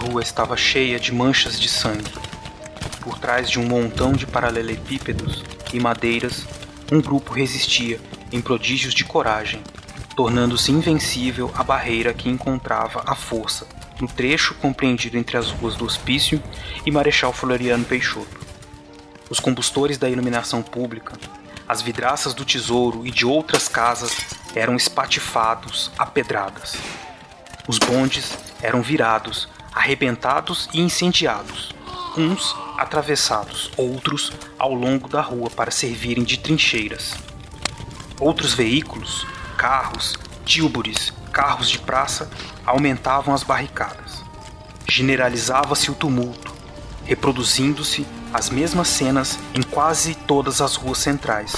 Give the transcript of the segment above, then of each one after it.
Rua estava cheia de manchas de sangue. Por trás de um montão de paralelepípedos e madeiras, um grupo resistia em prodígios de coragem, tornando-se invencível a barreira que encontrava a força no trecho compreendido entre as ruas do Hospício e Marechal Floriano Peixoto. Os combustores da iluminação pública, as vidraças do tesouro e de outras casas eram espatifados a pedradas. Os bondes eram virados arrebentados e incendiados, uns atravessados, outros ao longo da rua para servirem de trincheiras. Outros veículos, carros, tílbures, carros de praça aumentavam as barricadas. Generalizava-se o tumulto, reproduzindo-se as mesmas cenas em quase todas as ruas centrais,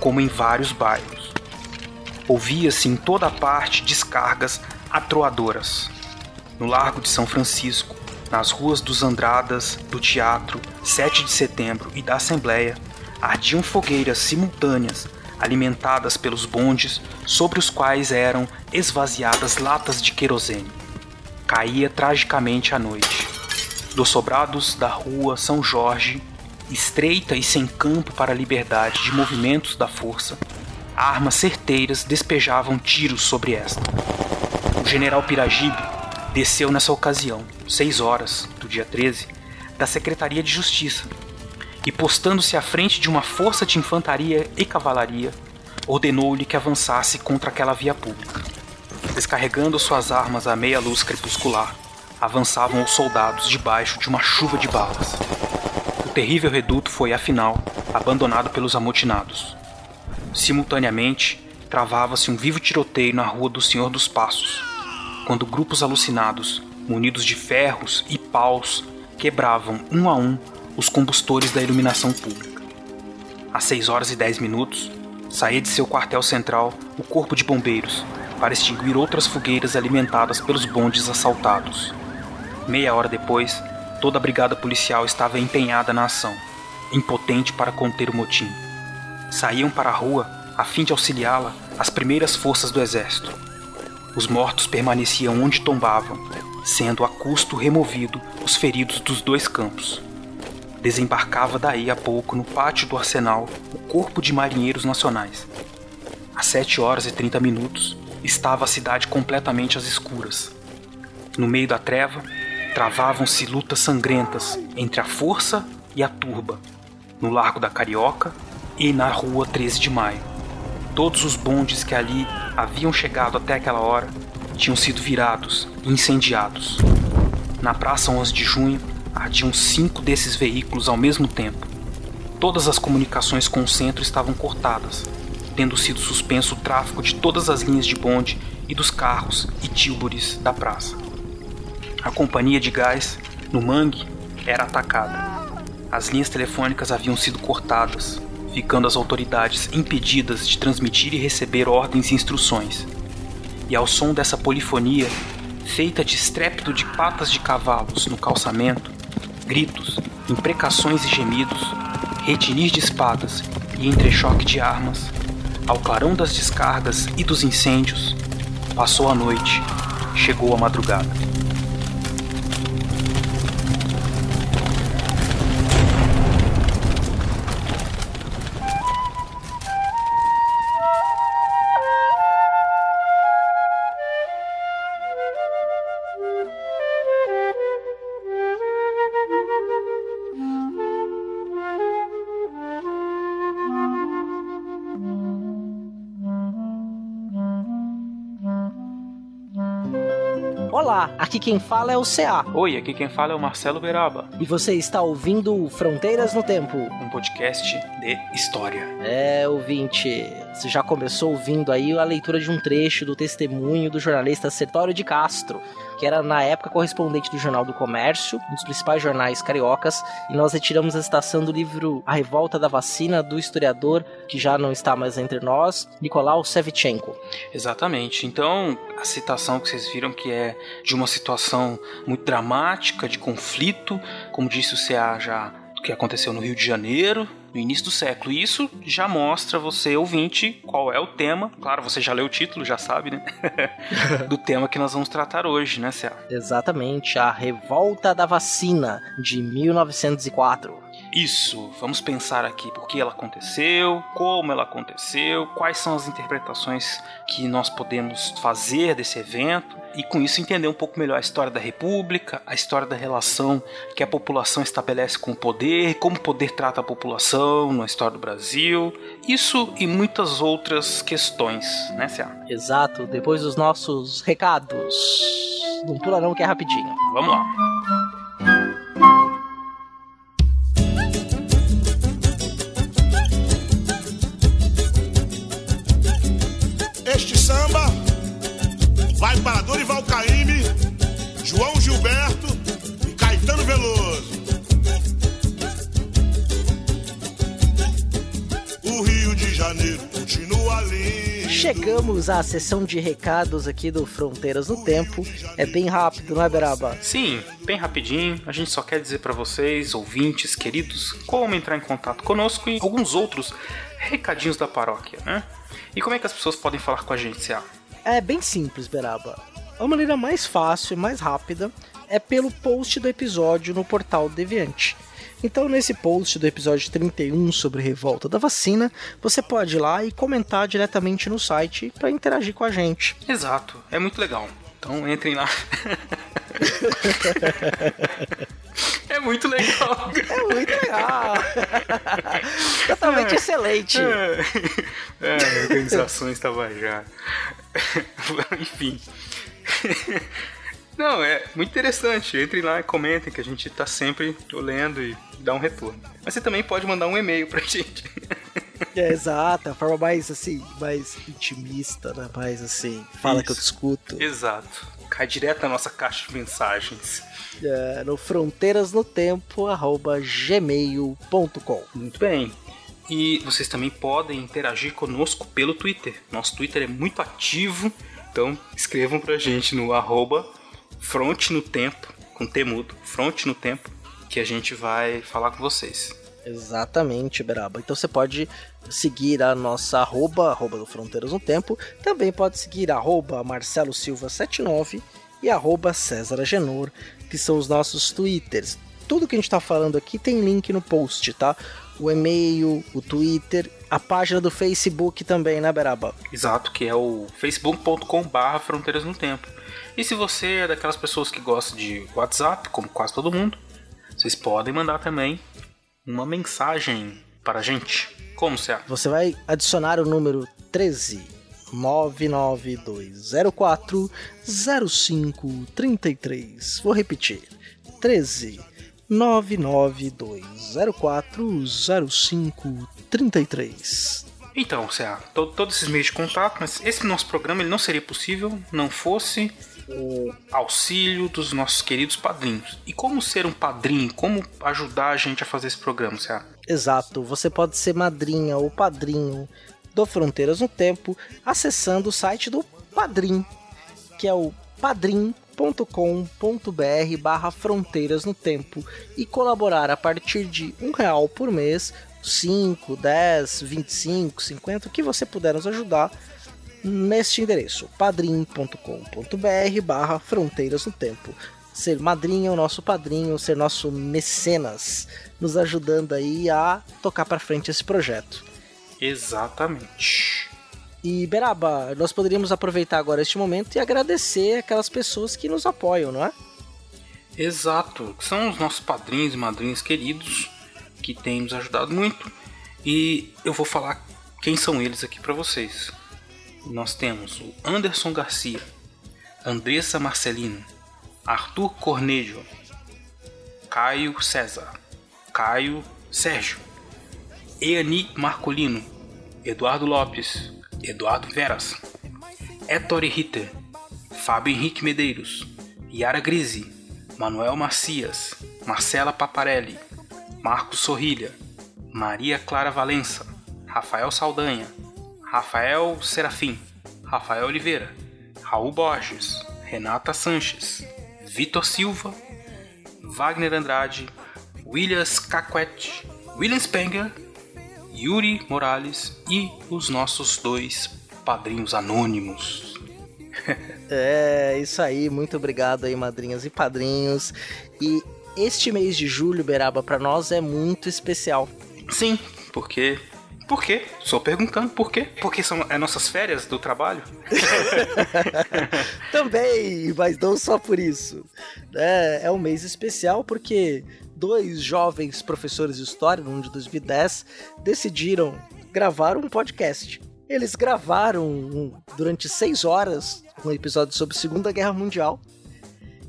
como em vários bairros. Ouvia-se em toda parte descargas atroadoras, no Largo de São Francisco, nas ruas dos Andradas, do Teatro, 7 de Setembro e da Assembleia, ardiam fogueiras simultâneas alimentadas pelos bondes sobre os quais eram esvaziadas latas de querosene. Caía tragicamente a noite. Dos sobrados da rua São Jorge, estreita e sem campo para a liberdade de movimentos da força, armas certeiras despejavam tiros sobre esta. O general Piragibe desceu nessa ocasião, 6 horas do dia 13, da Secretaria de Justiça e, postando-se à frente de uma força de infantaria e cavalaria, ordenou-lhe que avançasse contra aquela via pública. Descarregando suas armas à meia luz crepuscular, avançavam os soldados debaixo de uma chuva de balas. O terrível reduto foi, afinal, abandonado pelos amotinados. Simultaneamente, travava-se um vivo tiroteio na rua do Senhor dos Passos, quando grupos alucinados, munidos de ferros e paus, quebravam um a um os combustores da iluminação pública. Às 6 horas e 10 minutos, saía de seu quartel central o corpo de bombeiros para extinguir outras fogueiras alimentadas pelos bondes assaltados. Meia hora depois, toda a brigada policial estava empenhada na ação, impotente para conter o motim. Saíam para a rua a fim de auxiliá-la as primeiras forças do exército, os mortos permaneciam onde tombavam, sendo a custo removido os feridos dos dois campos. Desembarcava daí a pouco no pátio do arsenal o corpo de marinheiros nacionais. Às 7 horas e 30 minutos, estava a cidade completamente às escuras. No meio da treva, travavam-se lutas sangrentas entre a força e a turba, no Largo da Carioca e na Rua 13 de Maio. Todos os bondes que ali haviam chegado até aquela hora tinham sido virados e incendiados. Na Praça 11 de Junho ardiam cinco desses veículos ao mesmo tempo. Todas as comunicações com o centro estavam cortadas, tendo sido suspenso o tráfego de todas as linhas de bonde e dos carros e tílbures da praça. A companhia de gás, no Mangue, era atacada. As linhas telefônicas haviam sido cortadas, ficando as autoridades impedidas de transmitir e receber ordens e instruções. E ao som dessa polifonia, feita de estrépito de patas de cavalos no calçamento, gritos, imprecações e gemidos, retinir de espadas e entrechoque de armas, ao clarão das descargas e dos incêndios, passou a noite, chegou a madrugada. Olá, aqui quem fala é o CA. Oi, aqui quem fala é o Marcelo Beraba. E você está ouvindo Fronteiras no Tempo, um podcast de história. É, ouvinte, você já começou ouvindo aí a leitura de um trecho do testemunho do jornalista Sertório de Castro, que era na época correspondente do Jornal do Comércio, um dos principais jornais cariocas, e nós retiramos a citação do livro A Revolta da Vacina do historiador que já não está mais entre nós, Nicolau Sevchenko. Exatamente. Então, a citação que vocês viram que é de uma situação muito dramática, de conflito, como disse o CA já que aconteceu no Rio de Janeiro, no início do século. E isso já mostra você, ouvinte, qual é o tema. Claro, você já leu o título, já sabe, né? do tema que nós vamos tratar hoje, né, Céu? Exatamente, a Revolta da Vacina, de 1904. Isso, vamos pensar aqui por que ela aconteceu, como ela aconteceu, quais são as interpretações que nós podemos fazer desse evento e com isso entender um pouco melhor a história da República, a história da relação que a população estabelece com o poder, como o poder trata a população na história do Brasil, isso e muitas outras questões, né, Cia? Exato, depois dos nossos recados. Não pula não que é rapidinho. Vamos lá. Chegamos à sessão de recados aqui do Fronteiras no Tempo. É bem rápido, não é, Beraba? Sim, bem rapidinho. A gente só quer dizer para vocês, ouvintes queridos, como entrar em contato conosco e alguns outros recadinhos da paróquia, né? E como é que as pessoas podem falar com a gente, Cia? É bem simples, Beraba. A maneira mais fácil e mais rápida é pelo post do episódio no portal Deviante. Então, nesse post do episódio 31 sobre revolta da vacina, você pode ir lá e comentar diretamente no site para interagir com a gente. Exato, é muito legal. Então, entrem lá. É muito legal. É muito legal. Totalmente é, excelente. É, é organizações Tabajara. Enfim. Não, é muito interessante. Entrem lá e comentem que a gente tá sempre lendo e dá um retorno. Mas você também pode mandar um e-mail pra gente. É, exato, a forma mais assim, mais intimista, né? Mais assim, fala Isso. que eu te escuto. Exato. Cai direto na nossa caixa de mensagens. É, no fronteirasnotempo@gmail.com. Muito bem. E vocês também podem interagir conosco pelo Twitter. Nosso Twitter é muito ativo, então escrevam pra gente no arroba fronte no tempo, com T mudo, fronte no tempo, que a gente vai falar com vocês. Exatamente, Beraba. Então você pode seguir a nossa arroba, arroba do Fronteiras no Tempo. Também pode seguir arroba Marcelo Silva 79 e arroba César Agenor, que são os nossos twitters. Tudo que a gente está falando aqui tem link no post, tá? O e-mail, o Twitter, a página do Facebook também, né, Beraba? Exato, que é o facebook.com/barra Fronteiras no Tempo. E se você é daquelas pessoas que gostam de WhatsApp, como quase todo mundo, vocês podem mandar também uma mensagem para a gente. Como será? Você vai adicionar o número 13 99204 0533. Vou repetir. 13 99204 0533. Então, todo, todos esses meios de contato, mas esse nosso programa ele não seria possível não fosse o auxílio dos nossos queridos padrinhos. E como ser um padrinho? Como ajudar a gente a fazer esse programa, Céa? Exato, você pode ser madrinha ou padrinho do Fronteiras no Tempo acessando o site do Padrim, que é o padrim.com.br barra Fronteiras no Tempo e colaborar a partir de um real por mês, 5, 10, 25, 50, o que você puder nos ajudar neste endereço, padrim.com.br barra Fronteiras no Tempo. Ser madrinha, o nosso padrinho, ser nosso mecenas, nos ajudando aí a tocar para frente esse projeto. Exatamente. E Beraba, nós poderíamos aproveitar agora este momento e agradecer aquelas pessoas que nos apoiam, não é? Exato, que são os nossos padrinhos e madrinhas queridos que têm nos ajudado muito. E eu vou falar quem são eles aqui para vocês. Nós temos o Anderson Garcia, Andressa Marcelino, Arthur Cornejo, Caio César, Caio Sérgio, Eani Marcolino, Eduardo Lopes, Eduardo Veras, Ettore Ritter, Fábio Henrique Medeiros, Yara Grise, Manuel Macias, Marcela Paparelli, Marcos Sorrilha, Maria Clara Valença, Rafael Saldanha, Rafael Serafim, Rafael Oliveira, Raul Borges, Renata Sanches, Vitor Silva, Wagner Andrade, Williams Caquet, William Spenger, Yuri Morales e os nossos dois padrinhos anônimos. É, isso aí, muito obrigado aí, madrinhas e padrinhos. E este mês de julho, Beraba, para nós é muito especial. Sim, porque. Por quê? Só perguntando por quê? Porque são é nossas férias do trabalho? Também, mas não só por isso. É, é um mês especial porque dois jovens professores de história, no ano de 2010, decidiram gravar um podcast. Eles gravaram durante seis horas um episódio sobre a Segunda Guerra Mundial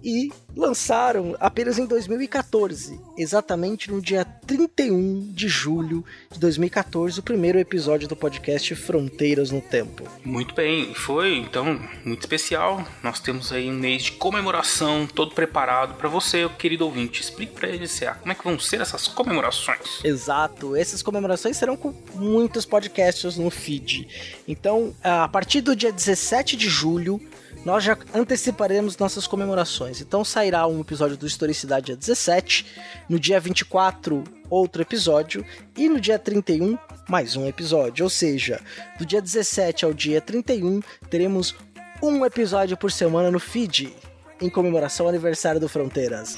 e lançaram apenas em 2014, exatamente no dia 31 de julho de 2014, o primeiro episódio do podcast Fronteiras no Tempo. Muito bem, foi então muito especial. Nós temos aí um mês de comemoração todo preparado para você, querido ouvinte. Explique para eles como é que vão ser essas comemorações. Exato, essas comemorações serão com muitos podcasts no feed. Então, a partir do dia 17 de julho, nós já anteciparemos nossas comemorações. Então sairá um episódio do Historicidade dia 17, no dia 24 outro episódio e no dia 31 mais um episódio. Ou seja, do dia 17 ao dia 31 teremos um episódio por semana no feed em comemoração ao aniversário do Fronteiras.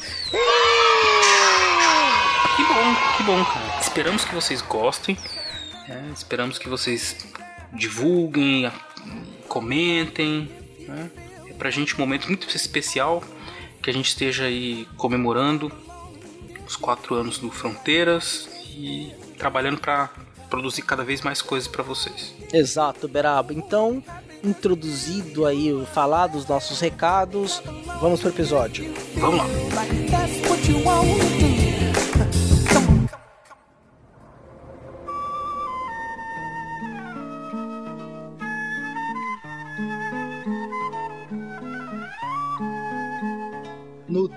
Que bom, que bom, cara. Esperamos que vocês gostem. É, esperamos que vocês divulguem, comentem, né? É pra gente um momento muito especial que a gente esteja aí comemorando os quatro anos do Fronteiras e trabalhando para produzir cada vez mais coisas para vocês. Exato, Beraba. Então, introduzido aí, falar dos nossos recados, vamos pro episódio. Vamos lá.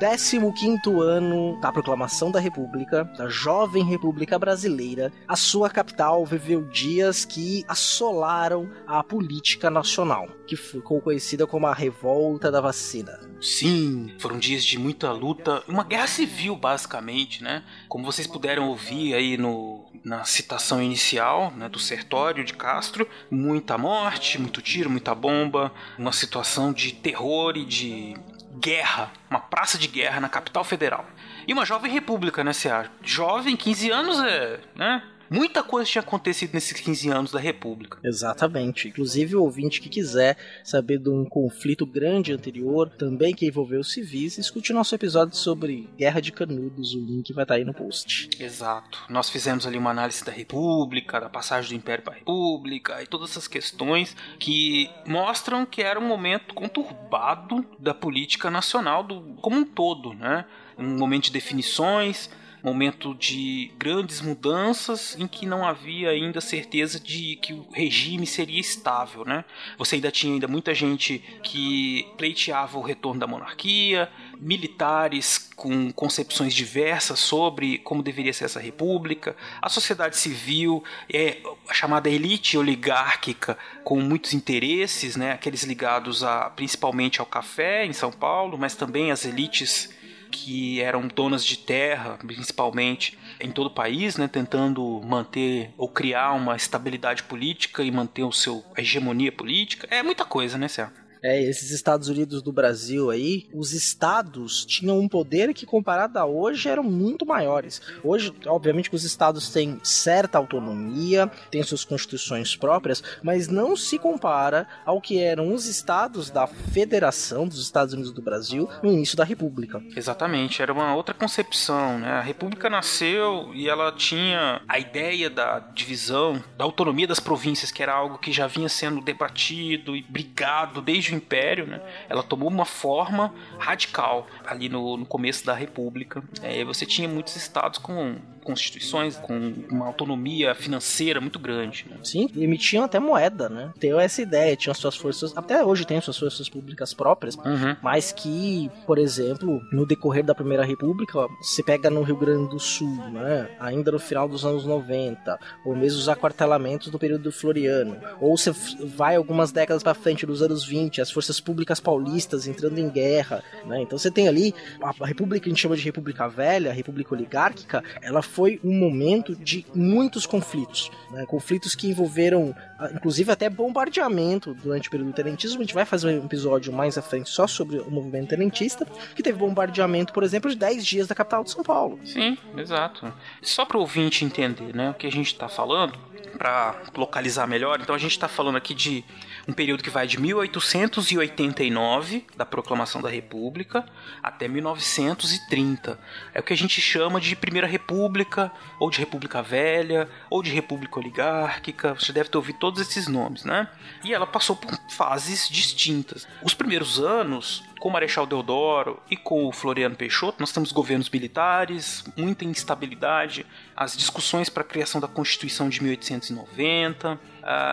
15º ano da proclamação da República, da jovem República Brasileira, a sua capital viveu dias que assolaram a política nacional, que ficou conhecida como a Revolta da Vacina. Sim, foram dias de muita luta, uma guerra civil basicamente, né? Como vocês puderam ouvir aí no, na citação inicial né, do Sertório de Castro, muita morte, muito tiro, muita bomba, uma situação de terror e de guerra, uma praça de guerra na capital federal. E uma jovem república, né, Cea? Jovem, 15 anos é, né? Muita coisa tinha acontecido nesses 15 anos da República. Exatamente. Inclusive, o ouvinte que quiser saber de um conflito grande anterior, também que envolveu civis, escute nosso episódio sobre Guerra de Canudos. O link vai estar aí no post. Exato. Nós fizemos ali uma análise da República, da passagem do Império para a República e todas essas questões que mostram que era um momento conturbado da política nacional do, como um todo, né? Um momento de definições, momento de grandes mudanças em que não havia ainda certeza de que o regime seria estável, né? Você ainda tinha ainda muita gente que pleiteava o retorno da monarquia, militares com concepções diversas sobre como deveria ser essa república, a sociedade civil, é, a chamada elite oligárquica com muitos interesses, né, aqueles ligados a, principalmente ao café em São Paulo, mas também as elites que eram donas de terra, principalmente em todo o país, né, tentando manter ou criar uma estabilidade política e manter o seu hegemonia política. É muita coisa, né, Cé? É, esses Estados Unidos do Brasil aí, os estados tinham um poder que comparado a hoje eram muito maiores. Hoje, obviamente que os estados têm certa autonomia, têm suas constituições próprias, mas não se compara ao que eram os estados da Federação dos Estados Unidos do Brasil no início da República. Exatamente, era uma outra concepção, né? A República nasceu e ela tinha a ideia da divisão, da autonomia das províncias, que era algo que já vinha sendo debatido e brigado desde império, né? Ela tomou uma forma radical ali no, no começo da República. É, você tinha muitos estados com constituições com uma autonomia financeira muito grande. Né? Sim, emitiam até moeda, né? Tem essa ideia, tinham suas forças, até hoje tem suas forças públicas próprias, uhum. mas que, por exemplo, no decorrer da Primeira República, se pega no Rio Grande do Sul, né? Ainda no final dos anos 90, ou mesmo os aquartelamentos do período floriano, ou você vai algumas décadas para frente, dos anos 20, as forças públicas paulistas entrando em guerra, né? Então você tem ali a República que a gente chama de República Velha, a República Oligárquica, ela foi um momento de muitos conflitos, né? conflitos que envolveram, ah, inclusive até bombardeamento durante o período tenentismo. A gente vai fazer um episódio mais à frente só sobre o movimento tenentista, que teve bombardeamento, por exemplo, de 10 dias da capital de São Paulo. Sim, exato. Só para o ouvinte entender, né, o que a gente está falando, para localizar melhor, então a gente está falando aqui de um período que vai de 1889, da proclamação da República, até 1930. É o que a gente chama de Primeira República, ou de República Velha, ou de República Oligárquica. Você deve ter ouvido todos esses nomes, né? E ela passou por fases distintas. Os primeiros anos com o Marechal Deodoro e com o Floriano Peixoto, nós temos governos militares, muita instabilidade, as discussões para a criação da Constituição de 1890, uh,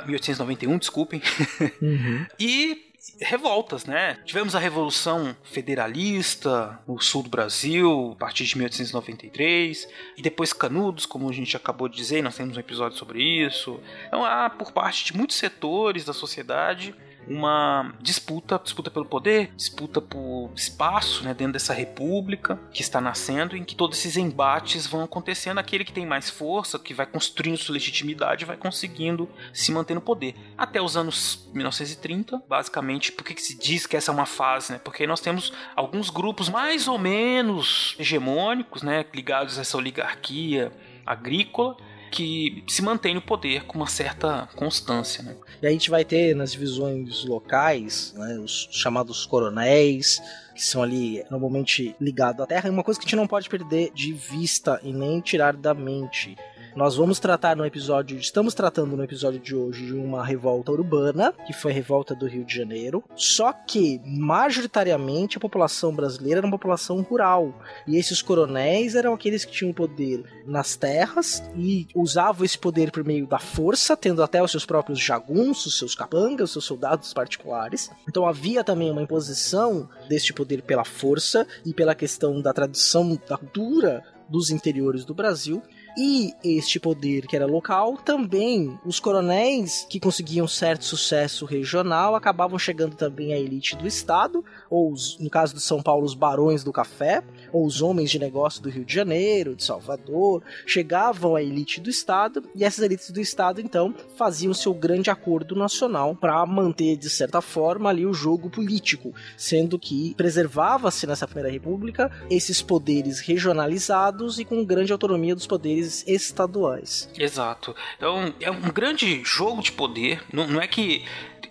1891, desculpem, uhum. e revoltas, né? Tivemos a Revolução Federalista no sul do Brasil, a partir de 1893, e depois Canudos, como a gente acabou de dizer, nós temos um episódio sobre isso. Então há, por parte de muitos setores da sociedade, uma disputa, disputa pelo poder, disputa por espaço né, dentro dessa república que está nascendo, em que todos esses embates vão acontecendo. Aquele que tem mais força, que vai construindo sua legitimidade, vai conseguindo se manter no poder. Até os anos 1930, basicamente, por que se diz que essa é uma fase? Né? Porque nós temos alguns grupos mais ou menos hegemônicos, né, ligados a essa oligarquia agrícola, que se mantém no poder com uma certa constância. Né? E a gente vai ter nas divisões locais né, os chamados coronéis, que são ali normalmente ligados à terra, e uma coisa que a gente não pode perder de vista e nem tirar da mente nós vamos tratar no episódio, estamos tratando no episódio de hoje de uma revolta urbana, que foi a revolta do Rio de Janeiro. Só que, majoritariamente, a população brasileira era uma população rural. E esses coronéis eram aqueles que tinham poder nas terras e usavam esse poder por meio da força, tendo até os seus próprios jagunços, seus capangas, seus soldados particulares. Então havia também uma imposição deste poder pela força e pela questão da tradição da cultura dos interiores do Brasil e este poder que era local, também os coronéis que conseguiam certo sucesso regional acabavam chegando também à elite do Estado, ou os, no caso de São Paulo, os barões do café, ou os homens de negócio do Rio de Janeiro, de Salvador, chegavam à elite do Estado, e essas elites do Estado então faziam seu grande acordo nacional para manter, de certa forma, ali o jogo político, sendo que preservava-se nessa Primeira República esses poderes regionalizados e com grande autonomia dos poderes estaduais. Exato. Então, é um grande jogo de poder. Não, não é que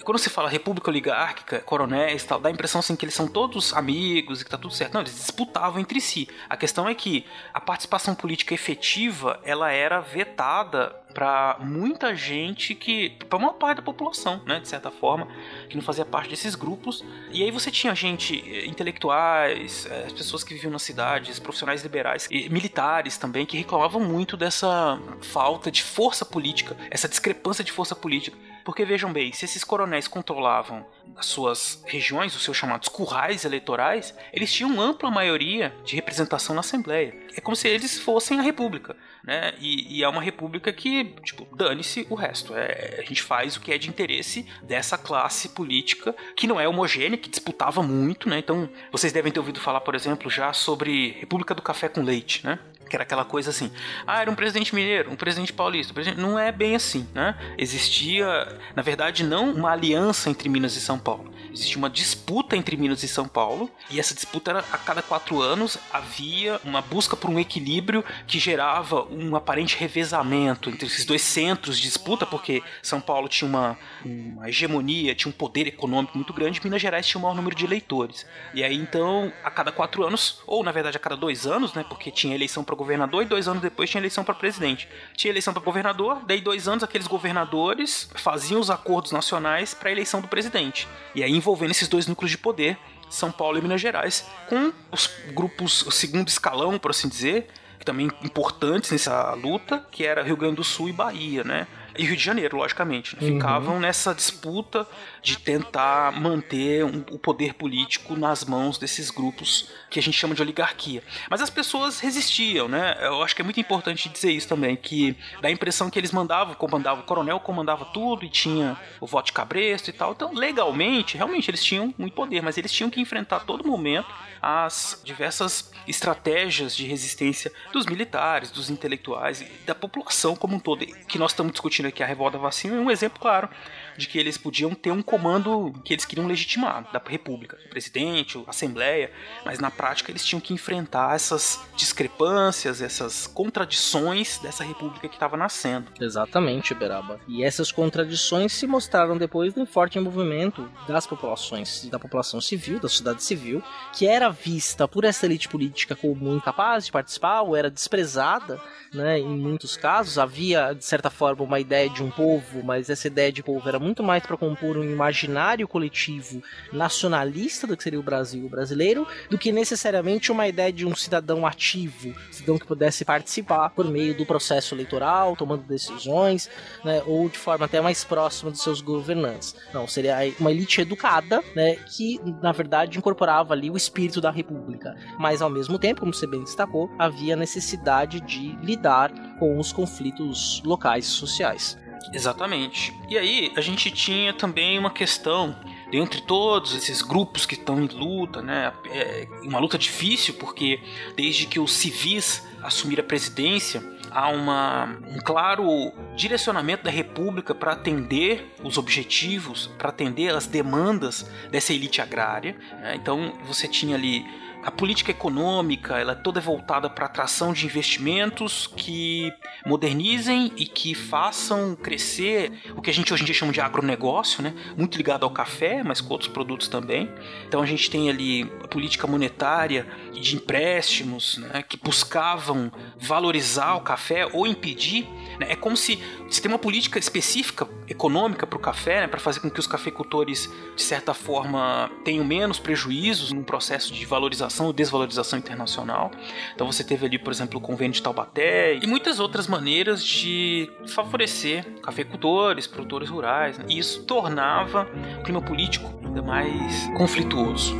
quando se fala república oligárquica, coronéis e tal, dá a impressão assim que eles são todos amigos e que tá tudo certo. Não, eles disputavam entre si. A questão é que a participação política efetiva, ela era vetada para muita gente que para uma parte da população, né, de certa forma, que não fazia parte desses grupos. E aí você tinha gente eh, intelectuais, eh, as pessoas que viviam nas cidades, profissionais liberais e militares também que reclamavam muito dessa falta de força política, essa discrepância de força política. Porque vejam bem, se esses coronéis controlavam as suas regiões, os seus chamados currais eleitorais, eles tinham ampla maioria de representação na Assembleia. É como se eles fossem a República, né? E, e é uma República que, tipo, dane-se o resto. É, a gente faz o que é de interesse dessa classe política que não é homogênea, que disputava muito, né? Então, vocês devem ter ouvido falar, por exemplo, já sobre República do Café com Leite, né? Que era aquela coisa assim, ah, era um presidente mineiro, um presidente paulista, um presidente... não é bem assim, né? Existia, na verdade, não uma aliança entre Minas e São Paulo. Existia uma disputa entre Minas e São Paulo, e essa disputa era a cada quatro anos havia uma busca por um equilíbrio que gerava um aparente revezamento entre esses dois centros de disputa, porque São Paulo tinha uma, uma hegemonia, tinha um poder econômico muito grande, Minas Gerais tinha o maior número de eleitores. E aí então, a cada quatro anos, ou na verdade a cada dois anos, né? Porque tinha eleição para governador e dois anos depois tinha eleição para presidente. Tinha eleição para governador, daí dois anos aqueles governadores faziam os acordos nacionais para a eleição do presidente. E aí envolvendo esses dois núcleos de poder, São Paulo e Minas Gerais, com os grupos, o segundo escalão, por assim dizer, também importantes nessa luta, que era Rio Grande do Sul e Bahia, né? E Rio de Janeiro, logicamente. Né? Ficavam uhum. nessa disputa de tentar manter um, o poder político nas mãos desses grupos que a gente chama de oligarquia. Mas as pessoas resistiam, né? Eu acho que é muito importante dizer isso também, que dá a impressão que eles mandavam, comandavam, o coronel comandava tudo e tinha o voto de cabresto e tal. Então, legalmente, realmente eles tinham muito poder, mas eles tinham que enfrentar a todo momento as diversas estratégias de resistência dos militares, dos intelectuais e da população como um todo. Que nós estamos discutindo aqui a revolta vacina é um exemplo claro de que eles podiam ter um comando que eles queriam legitimar da República, o presidente, a Assembleia, mas na prática eles tinham que enfrentar essas discrepâncias, essas contradições dessa República que estava nascendo. Exatamente, Beraba. E essas contradições se mostraram depois no forte movimento das populações, da população civil, da sociedade civil, que era vista por essa elite política como incapaz de participar ou era desprezada né? Em muitos casos havia de certa forma uma ideia de um povo, mas essa ideia de povo era muito mais para compor um imaginário coletivo nacionalista do que seria o Brasil brasileiro, do que necessariamente uma ideia de um cidadão ativo, cidadão que pudesse participar por meio do processo eleitoral, tomando decisões, né? Ou de forma até mais próxima dos seus governantes. Não, seria uma elite educada, né? Que na verdade incorporava ali o espírito da república, mas ao mesmo tempo, como você bem destacou, havia necessidade de lidar com os conflitos locais sociais. Exatamente. E aí a gente tinha também uma questão dentre todos esses grupos que estão em luta, né? É uma luta difícil porque desde que os civis assumiram a presidência há uma, um claro direcionamento da República para atender os objetivos, para atender as demandas dessa elite agrária. Né? Então você tinha ali a política econômica ela é toda voltada para atração de investimentos que modernizem e que façam crescer o que a gente hoje em dia chama de agronegócio, né? muito ligado ao café, mas com outros produtos também. Então a gente tem ali a política monetária de empréstimos né? que buscavam valorizar o café ou impedir. Né? É como se se tem uma política específica econômica para o café, né? para fazer com que os cafeicultores, de certa forma, tenham menos prejuízos num processo de valorização valorização ou desvalorização internacional. Então você teve ali, por exemplo, o convênio de Taubaté e muitas outras maneiras de favorecer cafeicultores, produtores rurais. Né? E isso tornava o clima político ainda mais conflituoso.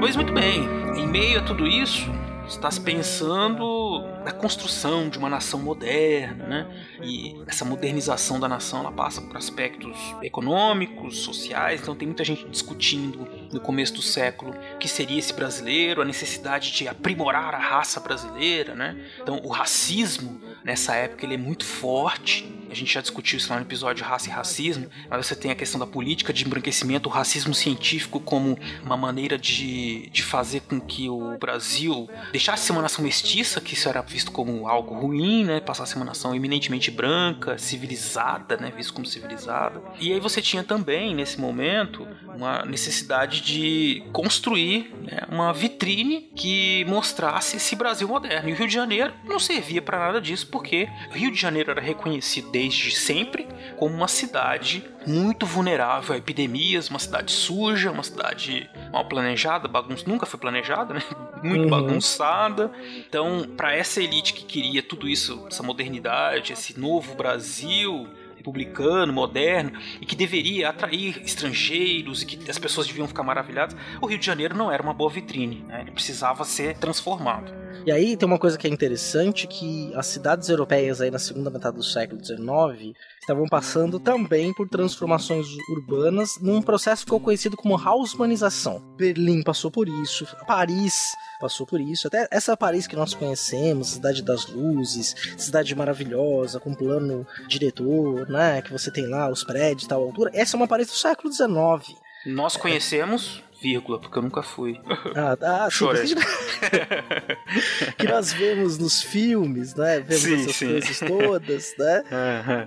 Pois muito bem, em meio a tudo isso, está se pensando na construção de uma nação moderna, né? E essa modernização da nação ela passa por aspectos econômicos, sociais. Então tem muita gente discutindo no começo do século o que seria esse brasileiro, a necessidade de aprimorar a raça brasileira, né? Então o racismo nessa época ele é muito forte. A gente já discutiu isso lá no episódio Raça e Racismo, mas você tem a questão da política de embranquecimento, o racismo científico como uma maneira de, de fazer com que o Brasil deixasse de ser uma nação mestiça, que isso era visto como algo ruim, né? Passasse uma nação eminentemente branca, civilizada, né? Visto como civilizada. E aí você tinha também, nesse momento, uma necessidade de construir né, uma vitrine que mostrasse esse Brasil moderno. E o Rio de Janeiro não servia para nada disso, porque Rio de Janeiro era reconhecido desde sempre como uma cidade muito vulnerável a epidemias, uma cidade suja, uma cidade mal planejada, bagunça, nunca foi planejada, né? Muito uhum. bagunçada. Então, para essa elite que queria tudo isso, essa modernidade, esse novo Brasil, republicano, moderno, e que deveria atrair estrangeiros e que as pessoas deviam ficar maravilhadas, o Rio de Janeiro não era uma boa vitrine, né? ele precisava ser transformado. E aí tem uma coisa que é interessante, que as cidades europeias aí na segunda metade do século XIX estavam passando também por transformações urbanas num processo que ficou conhecido como Haussmannização. Berlim passou por isso, Paris passou por isso. Até essa Paris que nós conhecemos, cidade das luzes, cidade maravilhosa, com plano diretor, né? Que você tem lá os prédios tal altura. Essa é uma Paris do século XIX. Nós conhecemos vírgula, porque eu nunca fui. Ah, ah sim, Chorei. que nós vemos nos filmes, né? Vemos Sim, essas sim. coisas todas, né?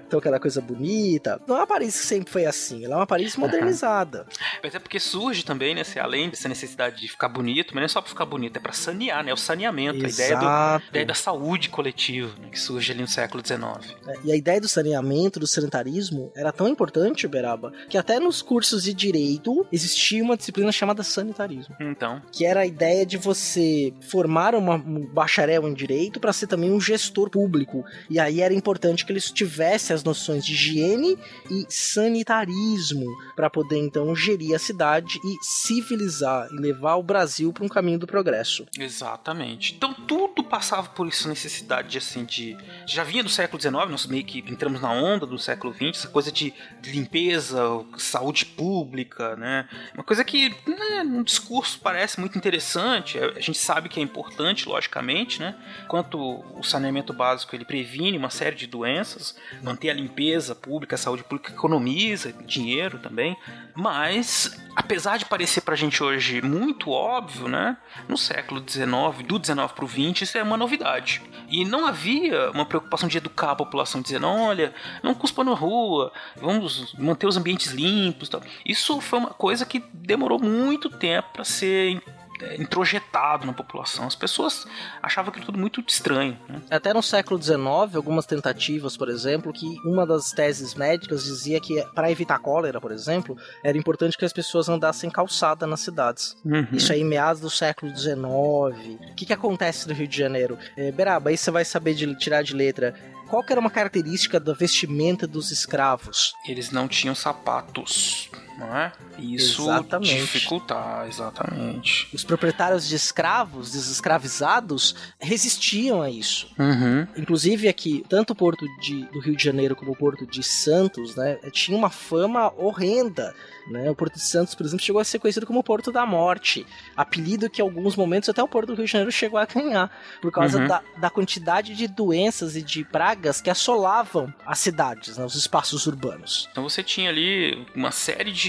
Então aquela coisa bonita. Não é uma Paris que sempre foi assim, ela é uma Paris modernizada. Mas é porque surge também, né, assim, além dessa necessidade de ficar bonito, mas não é só pra ficar bonito, é pra sanear, né? O saneamento, a ideia, do, a Exato. ideia da saúde coletiva, né, que surge ali no século XIX. É, E a ideia do saneamento, do sanitarismo, era tão importante, Beraba, que até nos cursos de direito existia uma disciplina chamada sanitarismo. Então, que era a ideia de você formar uma- um bacharel em direito para ser também um gestor público. E aí era importante que eles tivessem as noções de higiene e sanitarismo para poder então gerir a cidade e civilizar e levar o Brasil para um caminho do progresso. Exatamente. Então tudo passava por essa necessidade de, assim, de. Já vinha do século XIX, nós meio que entramos na onda do século XX, essa coisa de, de limpeza, saúde pública, né? Uma coisa que, né, no discurso parece muito interessante, a gente sabe que é importante, logicamente, né? Quanto o saneamento básico ele previne uma série de doenças, manter a limpeza pública, a saúde pública economiza dinheiro também, mas apesar de parecer pra gente hoje muito óbvio, né? No século XIX, do XIX pro XX, isso é uma novidade. E não havia uma preocupação de educar a população dizendo, olha, não cuspa na rua, vamos manter os ambientes limpos, tal. Isso foi uma coisa que demorou muito tempo para ser é, introjetado na população. As pessoas achavam aquilo tudo muito estranho, né? Até no século XIX, algumas tentativas, por exemplo, que uma das teses médicas dizia que para evitar cólera, por exemplo, era importante que as pessoas andassem calçada nas cidades. Isso aí, meados do século XIX. O que, que acontece no Rio de Janeiro? É, Beraba, aí você vai saber de, tirar de letra. Qual que era uma característica da vestimenta dos escravos? Eles não tinham sapatos, não é? Isso Exatamente. dificultar, exatamente. Os proprietários de escravos, desescravizados, resistiam a isso. Uhum. Inclusive aqui, tanto o porto de- do Rio de Janeiro como o porto de Santos, né, tinha uma fama horrenda. Né? O Porto de Santos, por exemplo, chegou a ser conhecido como Porto da Morte. Apelido que em alguns momentos até o Porto do Rio de Janeiro chegou a ganhar. Por causa Uhum. da, da quantidade de doenças e de pragas que assolavam as cidades, né, os espaços urbanos. Então você tinha ali uma série de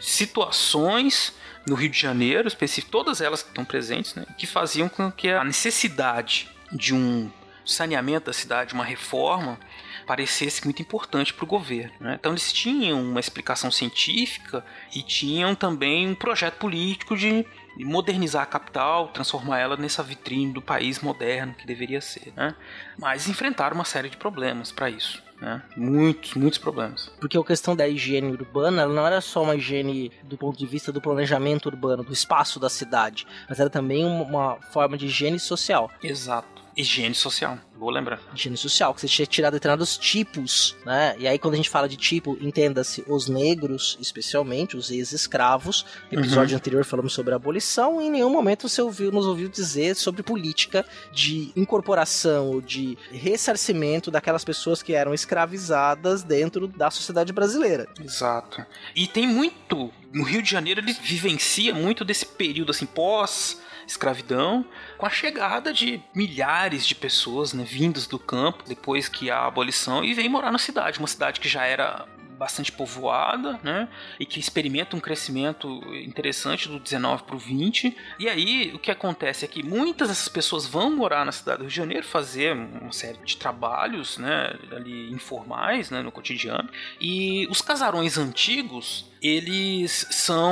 situações no Rio de Janeiro, específico, todas elas que estão presentes, né, que faziam com que a necessidade de um saneamento da cidade, uma reforma, parecesse muito importante para o governo. né? Então eles tinham uma explicação científica e tinham também um projeto político de modernizar a capital, transformar ela nessa vitrine do país moderno que deveria ser. Né? Mas enfrentaram uma série de problemas para isso. Né? Muitos, muitos problemas. Porque a questão da higiene urbana não era só uma higiene do ponto de vista do planejamento urbano, do espaço da cidade, mas era também uma forma de higiene social. Exato. Higiene social, vou lembrar. higiene social, que você tinha tirado determinados tipos, né? E aí quando a gente fala de tipo, entenda-se os negros, especialmente os ex-escravos. No episódio anterior falamos sobre a abolição e em nenhum momento você ouviu, nos ouviu dizer sobre política de incorporação ou de ressarcimento daquelas pessoas que eram escravizadas dentro da sociedade brasileira. Exato. E tem muito. No Rio de Janeiro ele vivencia muito desse período assim pós escravidão, com a chegada de milhares de pessoas, né, vindas do campo depois que a abolição e vem morar na cidade, uma cidade que já era bastante povoada, né? E que experimenta um crescimento interessante do 19 para o 20. E aí o que acontece é que muitas dessas pessoas vão morar na cidade do Rio de Janeiro, fazer uma série de trabalhos, né, ali informais, né, no cotidiano. E os casarões antigos, eles são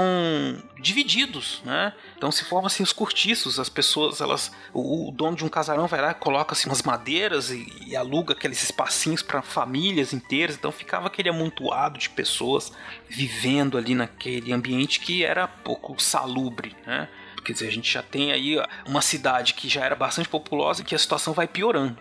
divididos, né? Então se formam assim os cortiços, as pessoas, elas, o, o dono de um casarão vai lá, coloca assim umas madeiras e, e aluga aqueles espacinhos para famílias inteiras. Então ficava aquele amontoado de pessoas vivendo ali naquele ambiente que era pouco salubre, né? Quer dizer, a gente já tem aí uma cidade que já era bastante populosa e que a situação vai piorando.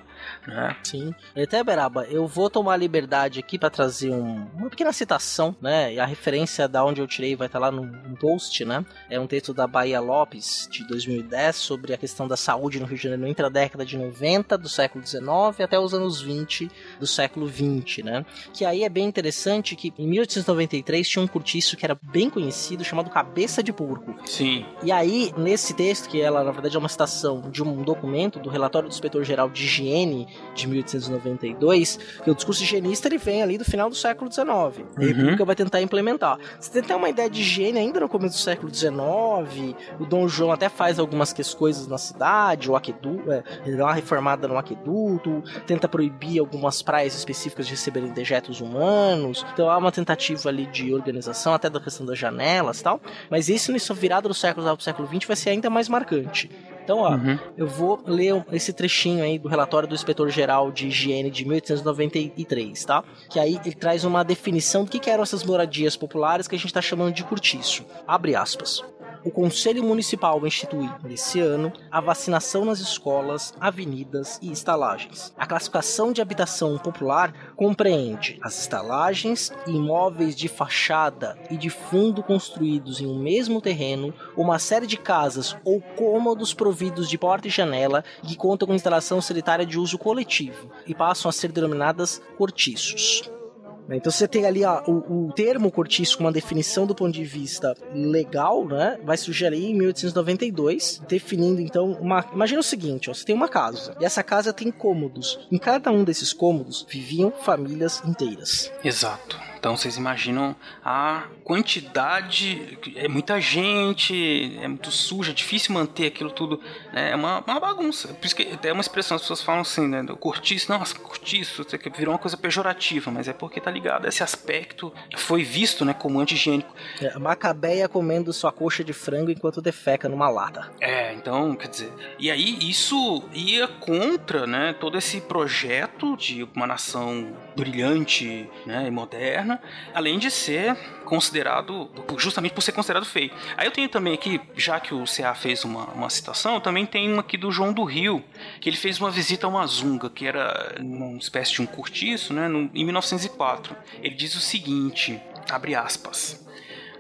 Né? Sim. Até, Beraba, eu vou tomar a liberdade aqui para trazer um- uma pequena citação, né? E a referência da onde eu tirei vai estar lá no, no post, né? É um texto da Bahia Lopes, de 2010, sobre a questão da saúde no Rio de Janeiro entre a década de 90 do século 19 até os anos 20 do século 20, né? Que aí é bem interessante que em 1893 tinha um cortiço que era bem conhecido, chamado Cabeça de Porco. Sim. E aí, nesse texto, que ela na verdade é uma citação de um documento do relatório do inspetor-geral de higiene higiene de 1892, que o discurso higienista ele vem ali do final do século XIX. A República vai tentar implementar. Você tem até uma ideia de higiene ainda no começo do século XIX, o Dom João até faz algumas coisas na cidade, o aqueduto, é, ele dá uma reformada no aqueduto, tenta proibir algumas praias específicas de receberem dejetos humanos, então há uma tentativa ali de organização, até da questão das janelas e tal, mas isso nisso virado do século XIX pro século XX vai ser ainda mais marcante. Então, ó, Uhum. eu vou ler esse trechinho aí do relatório do Inspetor-Geral de Higiene de 1893, tá? Que aí ele traz uma definição do que, que eram essas moradias populares que a gente tá chamando de cortiço. Abre aspas. O Conselho Municipal institui, nesse ano, a vacinação nas escolas, avenidas e estalagens. A classificação de habitação popular compreende as estalagens, imóveis de fachada e de fundo construídos em um mesmo terreno, uma série de casas ou cômodos providos de porta e janela que contam com instalação sanitária de uso coletivo e passam a ser denominadas cortiços. Então você tem ali o, o termo cortiço com uma definição do ponto de vista legal, né? Vai surgir ali em 1892, definindo então uma. Imagina o seguinte: ó, você tem uma casa e essa casa tem cômodos. Em cada um desses cômodos viviam famílias inteiras. Exato. Então vocês imaginam a quantidade, é muita gente, é muito suja, é difícil manter aquilo tudo, né? é uma, uma bagunça. Por isso que é uma expressão, as pessoas falam assim, né? Cortiço, nossa, cortiço, virou uma coisa pejorativa, mas é porque tá ligado, esse aspecto foi visto né, como anti-higiênico. É, Macabeia comendo sua coxa de frango enquanto defeca numa lata. É, então, quer dizer, e aí isso ia contra, né, todo esse projeto de uma nação brilhante, né, e moderna, além de ser considerado, justamente por ser considerado feio. Aí eu tenho também aqui, já que o CA fez uma, uma citação, também tenho uma aqui do João do Rio, que ele fez uma visita a uma zunga, que era uma espécie de um cortiço, né, no, em 1904. Ele diz o seguinte, abre aspas...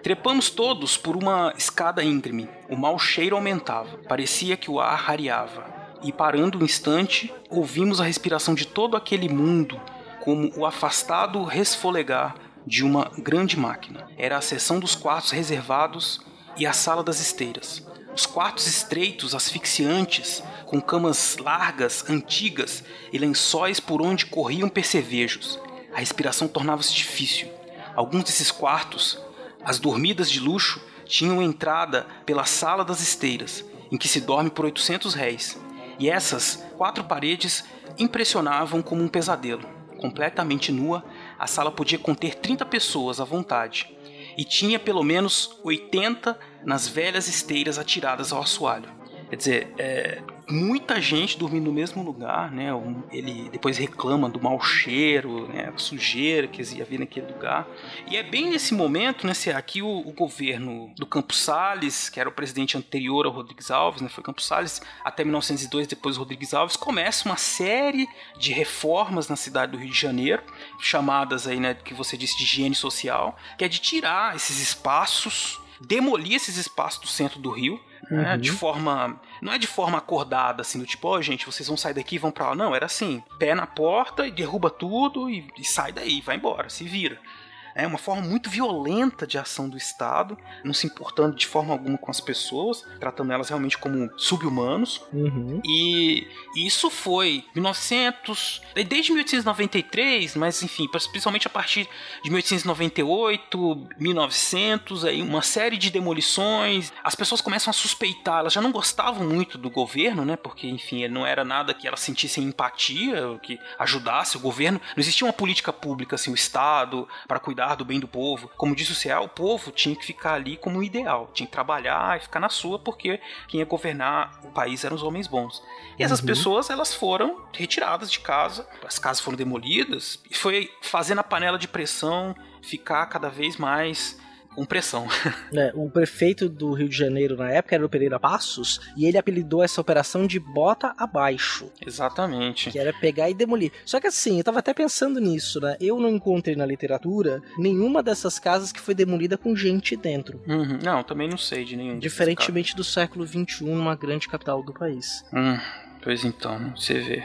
Trepamos todos por uma escada íngreme. O mau cheiro aumentava. Parecia que o ar rareava. E parando um instante, ouvimos a respiração de todo aquele mundo, como o afastado resfolegar de uma grande máquina. Era a seção dos quartos reservados e a sala das esteiras. Os quartos estreitos, asfixiantes, com camas largas, antigas e lençóis por onde corriam percevejos. A respiração tornava-se difícil. Alguns desses quartos as dormidas de luxo tinham entrada pela sala das esteiras, em que se dorme por 800 réis, e essas quatro paredes impressionavam como um pesadelo. Completamente nua, a sala podia conter 30 pessoas à vontade, e tinha pelo menos 80 nas velhas esteiras atiradas ao assoalho. Quer dizer, é, muita gente dormindo no mesmo lugar, né? Ele depois reclama do mau cheiro, né? A sujeira que havia naquele lugar. E é bem nesse momento, né? Aqui o, o governo do Campos Salles, que era o presidente anterior ao Rodrigues Alves, né? Foi Campos Salles até 1902, depois Rodrigues Alves, começa uma série de reformas na cidade do Rio de Janeiro, chamadas aí, né? Que você disse de higiene social, que é de tirar esses espaços demolir esses espaços do centro do Rio, né, de forma. Não é de forma acordada, assim, do tipo, ó, oh, gente, vocês vão sair daqui e vão pra lá. Não, era assim: pé na porta e derruba tudo e, e sai daí, vai embora, se vira. É uma forma muito violenta de ação do Estado, não se importando de forma alguma com as pessoas, tratando elas realmente como subhumanos. Uhum. E isso foi 1900, desde 1893, mas enfim, principalmente a partir de 1898, 1900, aí uma série de demolições. As pessoas começam a suspeitar, elas já não gostavam muito do governo, né? Porque enfim, não era nada que elas sentissem empatia, que ajudasse o governo. Não existia uma política pública assim, o Estado para cuidar do bem do povo. Como disse o CA, o povo tinha que ficar ali como um ideal, tinha que trabalhar e ficar na sua, porque quem ia governar o país eram os homens bons. E essas uhum. pessoas, elas foram retiradas de casa, as casas foram demolidas, e foi fazendo a panela de pressão ficar cada vez mais com pressão. É, o prefeito do Rio de Janeiro na época era o Pereira Passos e ele apelidou essa operação de bota abaixo. Exatamente. Que era pegar e demolir. Só que assim, eu tava até pensando nisso, né? Eu não encontrei na literatura nenhuma dessas casas que foi demolida com gente dentro. Uhum. Não, também não sei de nenhum. Diferentemente do século XXI, numa grande capital do país. Hum, pois então, você vê.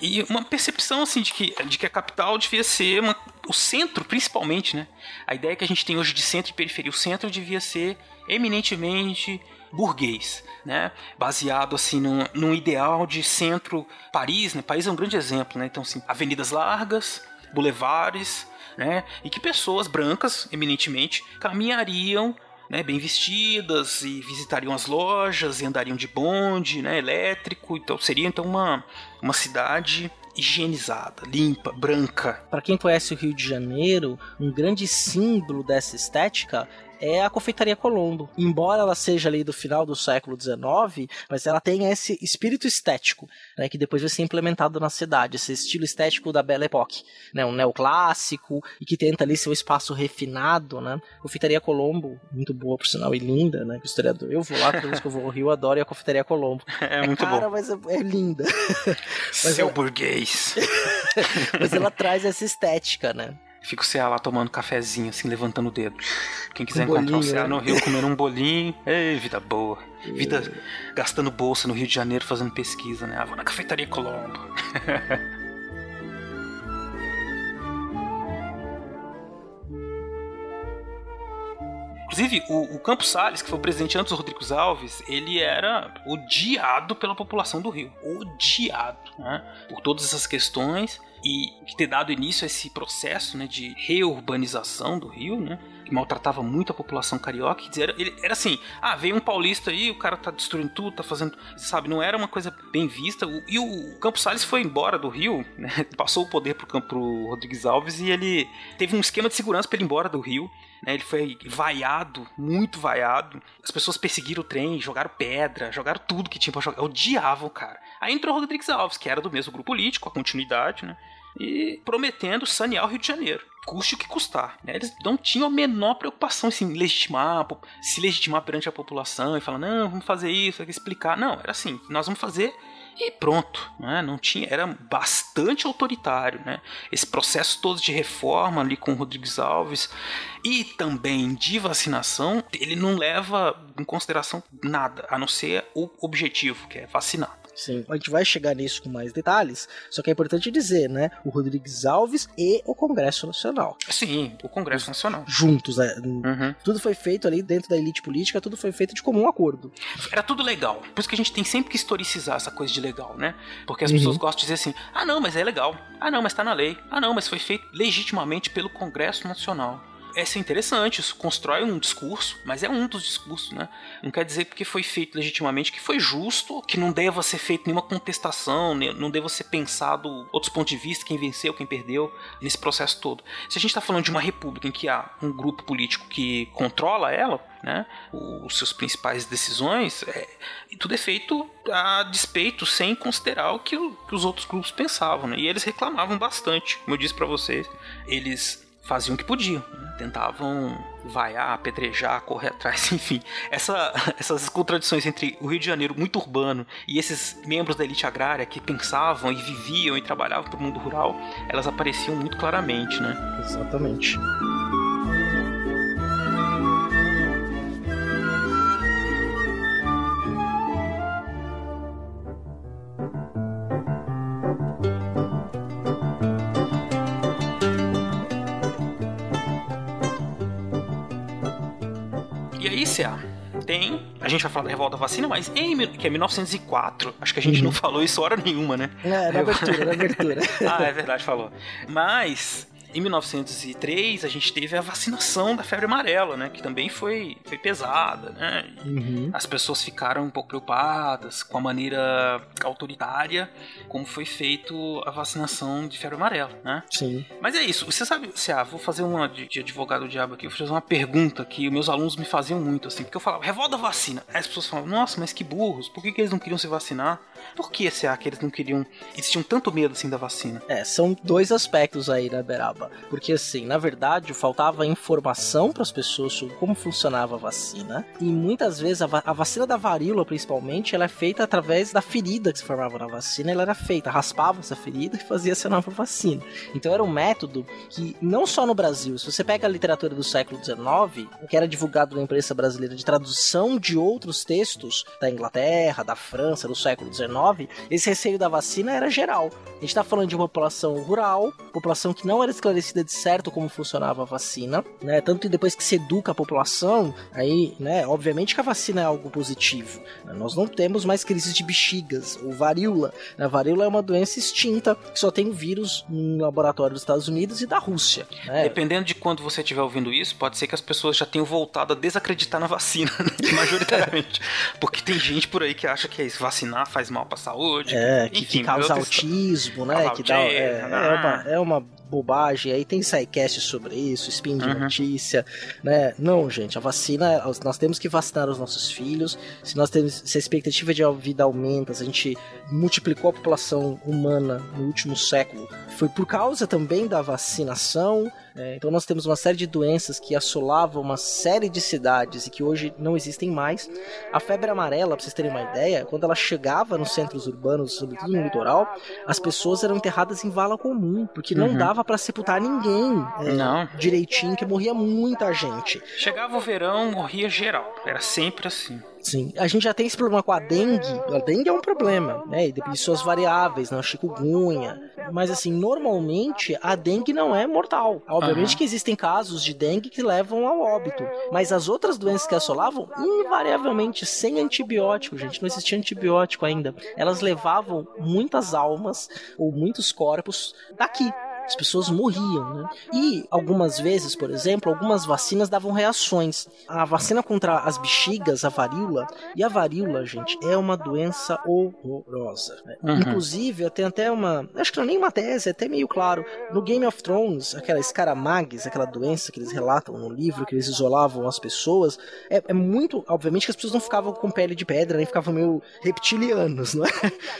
E uma percepção assim de que, de que a capital devia ser uma, o centro, principalmente, né? A ideia que a gente tem hoje de centro e periferia, o centro devia ser eminentemente burguês, né? Baseado assim num, num ideal de centro Paris, né? Paris é um grande exemplo, né? Então assim, avenidas largas, bulevares, né? E que pessoas brancas, eminentemente, caminhariam né, bem vestidas e visitariam as lojas e andariam de bonde, né, elétrico. Então seria então uma, uma cidade higienizada, limpa, branca. Para quem conhece o Rio de Janeiro, um grande símbolo dessa estética é a confeitaria Colombo. Embora ela seja ali do final do século XIX, mas ela tem esse espírito estético, né, que depois vai ser implementado na cidade, esse estilo estético da Belle Époque, né, um neoclássico e que tenta ali ser um espaço refinado, né. Confeitaria Colombo, muito boa por sinal e linda, né, que o historiador, eu vou lá, toda vez que eu vou ao Rio, adoro a confeitaria Colombo. É, muito cara, bom. mas é, é linda. mas Seu ela, burguês. mas ela traz essa estética, né. Fica o CA lá tomando cafezinho, assim, levantando o dedo. Quem quiser Um encontrar o bolinho, CA né? no Rio comendo um bolinho, ei, vida boa. Vida gastando bolsa no Rio de Janeiro fazendo pesquisa, né? Ah, vou na cafeitaria Colombo. Inclusive, o, o Campos Salles, que foi o presidente antes do Rodrigues Alves, ele era odiado pela população do Rio. Odiado, né? Por todas essas questões e ter dado início a esse processo né, de reurbanização do Rio, né? Maltratava muito a população carioca. Dizer, ele, era assim: ah, veio um paulista aí, o cara tá destruindo tudo, tá fazendo. Sabe, não era uma coisa bem vista. O- e o Campos Salles foi embora do Rio, né? Passou o poder pro, pro Rodrigues Alves e ele teve um esquema de segurança pra ele ir embora do Rio. né? Ele foi vaiado, muito vaiado. As pessoas perseguiram o trem, jogaram pedra, jogaram tudo que tinha pra jogar. Odiavam o cara. Aí entrou o Rodrigues Alves, que era do mesmo grupo político, a continuidade, né? E prometendo sanear o Rio de Janeiro. Custe o que custar. né? Eles não tinham a menor preocupação em legitimar, po- se legitimar perante a população e falar, não, vamos fazer isso, explicar. Não, era assim, nós vamos fazer e pronto, né? Não tinha, era bastante autoritário, né? Esse processo todo de reforma ali com o Rodrigues Alves e também de vacinação, ele não leva em consideração nada, a não ser o objetivo, que é vacinar. Sim. A gente vai chegar nisso com mais detalhes, só que é importante dizer, né? O Rodrigues Alves e o Congresso Nacional. Sim, o Congresso Nacional. Juntos, né? Uhum. Tudo foi feito ali dentro da elite política, tudo foi feito de comum acordo. Era tudo legal. Por isso que a gente tem sempre que historicizar essa coisa de legal, né? Porque as Uhum. pessoas gostam de dizer assim: ah, não, mas é legal. Ah, não, mas tá na lei. Ah, não, mas foi feito legitimamente pelo Congresso Nacional. Essa é interessante, isso constrói um discurso, mas é um dos discursos, né? Não quer dizer porque foi feito legitimamente que foi justo, que não deva ser feito nenhuma contestação, não deva ser pensado outros pontos de vista, quem venceu, quem perdeu, nesse processo todo. Se a gente está falando de uma república em que há um grupo político que controla ela, né, os seus principais decisões, é, e tudo é feito a despeito, sem considerar o que, o- que os outros grupos pensavam, né? E eles reclamavam bastante, como eu disse para vocês, eles faziam o que podiam, né? tentavam vaiar, apedrejar, correr atrás, enfim. Essa, essas contradições entre o Rio de Janeiro muito urbano e esses membros da elite agrária que pensavam e viviam e trabalhavam para o mundo rural, elas apareciam muito claramente, né? Exatamente. CA, tem. A gente vai falar da revolta vacina, mas em, que é 1904. Acho que a gente não falou isso hora nenhuma, né? É, na abertura, na abertura. ah, é verdade, falou. Mas. Em 1903, a gente teve a vacinação da febre amarela, né? Que também foi, foi pesada, né? Uhum. As pessoas ficaram um pouco preocupadas com a maneira autoritária como foi feito a vacinação de febre amarela, né? Sim. Mas é isso. Você sabe, se ah, vou fazer uma de, de advogado do diabo aqui, vou fazer uma pergunta que meus alunos me faziam muito, assim, porque eu falava, revolta a vacina. Aí as pessoas falavam, nossa, mas que burros, por que, que eles não queriam se vacinar? Por que, se que eles não queriam. Eles tinham tanto medo assim da vacina? É, são dois aspectos aí, né, Beraba? Porque, assim, na verdade, faltava informação para as pessoas sobre como funcionava a vacina. E muitas vezes a, va- a vacina da varíola, principalmente, ela é feita através da ferida que se formava na vacina. Ela era feita, raspava essa ferida e fazia essa nova vacina. Então era um método que, não só no Brasil, se você pega a literatura do século XIX, que era divulgado na imprensa brasileira de tradução de outros textos da Inglaterra, da França, do século XIX, esse receio da vacina era geral. A gente está falando de uma população rural, população que não era esclarecida de certo como funcionava a vacina, né? Tanto que depois que se educa a população, aí, né, obviamente que a vacina é algo positivo. Né? Nós não temos mais crises de bexigas ou varíola. A varíola é uma doença extinta que só tem vírus no laboratório dos Estados Unidos e da Rússia. Né? Dependendo de quando você estiver ouvindo isso, pode ser que as pessoas já tenham voltado a desacreditar na vacina, né? majoritariamente. Porque tem gente por aí que acha que é isso, vacinar faz mal pra saúde. É, que, Enfim, que causa autismo, né? Causa que dá, é, autismo, é, uma, é uma bobagem, aí tem sidecast sobre isso, spin de Uhum. notícia, né? Não, gente, a vacina, nós temos que vacinar os nossos filhos. Se nós temos, se a expectativa de vida aumenta, se a gente multiplicou a população humana no último século, foi por causa também da vacinação. Né? então nós temos uma série de doenças que assolavam uma série de cidades e que hoje não existem mais. A febre amarela, pra vocês terem uma ideia, quando ela chegava nos centros urbanos, sobretudo no litoral, as pessoas eram enterradas em vala comum, porque não Uhum. dava pra sepultar ninguém é, Não. direitinho, que morria muita gente. Chegava o verão, morria geral. Era sempre assim. Sim, a gente já tem esse problema com a dengue. A dengue é um problema, né? E depende de suas variáveis, né? O chikungunya. Mas assim, normalmente a dengue não é mortal. Obviamente Aham. que existem casos de dengue que levam ao óbito. Mas as outras doenças que assolavam, invariavelmente sem antibiótico, gente. Não existia antibiótico ainda. Elas levavam muitas almas ou muitos corpos daqui. As pessoas morriam, né? E algumas vezes, por exemplo, algumas vacinas davam reações. A vacina contra as bexigas, a varíola, e a varíola, gente, é uma doença horrorosa. né? Uhum. Inclusive, eu tenho até uma. Acho que não é nem uma tese, é até meio claro. No Game of Thrones, aquela escaramagues, aquela doença que eles relatam no livro, que eles isolavam as pessoas, é, é muito. Obviamente que as pessoas não ficavam com pele de pedra, nem ficavam meio reptilianos, não é?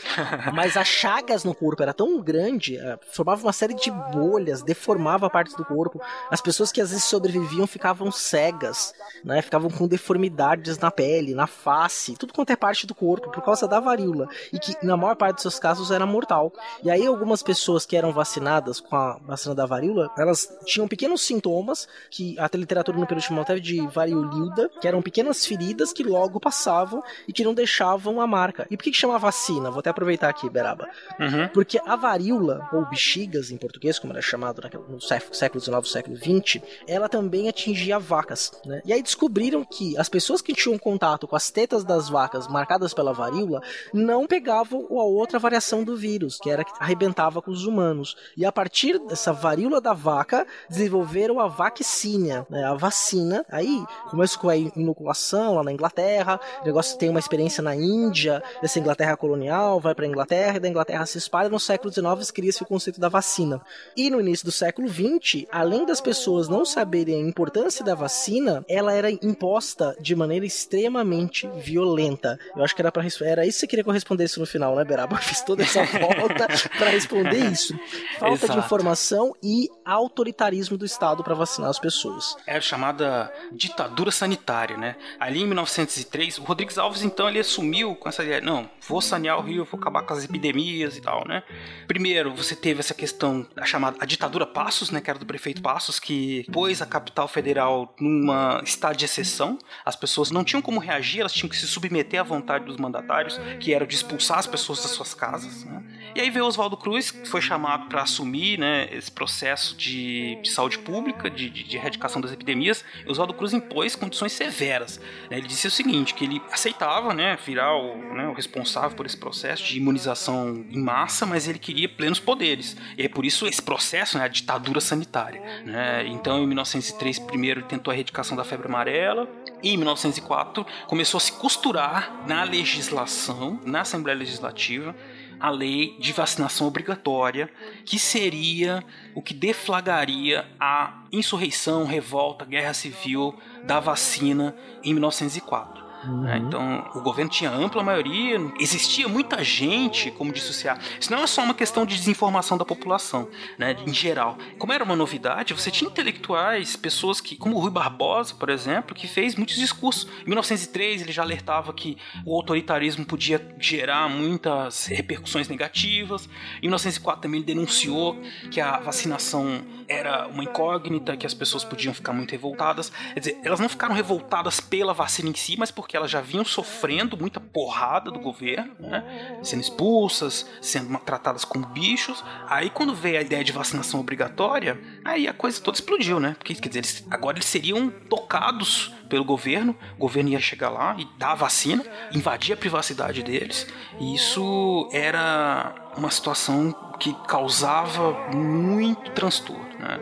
Mas as chagas no corpo era tão grande, eh, formava uma série de bolhas, deformava partes do corpo. As pessoas que às vezes sobreviviam ficavam cegas, né? Ficavam com deformidades na pele, na face, tudo quanto é parte do corpo, por causa da varíola. E que na maior parte dos seus casos era mortal. E aí algumas pessoas que eram vacinadas com a vacina da varíola, elas tinham pequenos sintomas, que a literatura no período chamava até de variolilda, que eram pequenas feridas que logo passavam e que não deixavam a marca. E por que, que chama vacina? Vou até aproveitar aqui, Beraba. Uhum. Porque a varíola, ou bexigas em português, como era chamado no século, XIX, século XX, ela também atingia vacas. Né? E aí descobriram que as pessoas que tinham contato com as tetas das vacas marcadas pela varíola não pegavam a outra variação do vírus, que era que arrebentava com os humanos. E a partir dessa varíola da vaca, desenvolveram a vaccínia, né? a vacina. Aí começou com a inoculação lá na Inglaterra, o negócio tem uma experiência na Índia, dessa Inglaterra colonial, vai para Inglaterra, e da Inglaterra se espalha. No século XIX cria-se o conceito da vacina. E no início do século XX, além das pessoas não saberem a importância da vacina, ela era imposta de maneira extremamente violenta. Eu acho que era, pra, res- era isso que você queria que eu respondesse no final, né, Beraba? Eu fiz toda essa volta para responder isso. Falta de Exato. informação e autoritarismo do Estado para vacinar as pessoas. É a chamada ditadura sanitária, né? Ali em 1903, o Rodrigues Alves, então, ele assumiu com essa ideia, não, vou sanear o Rio, vou acabar com as epidemias e tal, né? Primeiro, você teve essa questão, a chamada a ditadura Passos, né, que era do prefeito Passos, que pôs a capital federal numa estado de exceção. As pessoas não tinham como reagir, elas tinham que se submeter à vontade dos mandatários, que era de expulsar as pessoas das suas casas, né? E aí veio Oswaldo Cruz, que foi chamado para assumir, né, esse processo de, de saúde pública, de, de, de erradicação das epidemias. E Oswaldo Cruz impôs condições severas. né? Ele disse o seguinte, que ele aceitava, né, virar o, né, o responsável por esse processo de imunização em massa, mas ele queria plenos poderes. E é por isso esse processo, né, a ditadura sanitária. Né? Então, em 1903, primeiro tentou a erradicação da febre amarela. E em 1904 começou a se costurar na legislação, na Assembleia Legislativa, a lei de vacinação obrigatória, que seria o que deflagraria a insurreição, revolta, guerra civil da vacina em 1904. Né? Então, o governo tinha ampla maioria, existia muita gente, como CA. Isso não é só uma questão de desinformação da população, né, em geral. Como era uma novidade, você tinha intelectuais, pessoas que, como o Rui Barbosa, por exemplo, que fez muitos discursos. Em 1903, ele já alertava que o autoritarismo podia gerar muitas repercussões negativas. Em 1904 também ele denunciou que a vacinação era uma incógnita, que as pessoas podiam ficar muito revoltadas. Quer dizer, elas não ficaram revoltadas pela vacina em si, mas porque porque elas já vinham sofrendo muita porrada do governo, né? Sendo expulsas, sendo tratadas como bichos. Aí quando veio a ideia de vacinação obrigatória, aí a coisa toda explodiu, né? Porque, quer dizer, eles, agora eles seriam tocados pelo governo, o governo ia chegar lá e dar a vacina, invadir a privacidade deles, e isso era uma situação que causava muito transtorno. Né?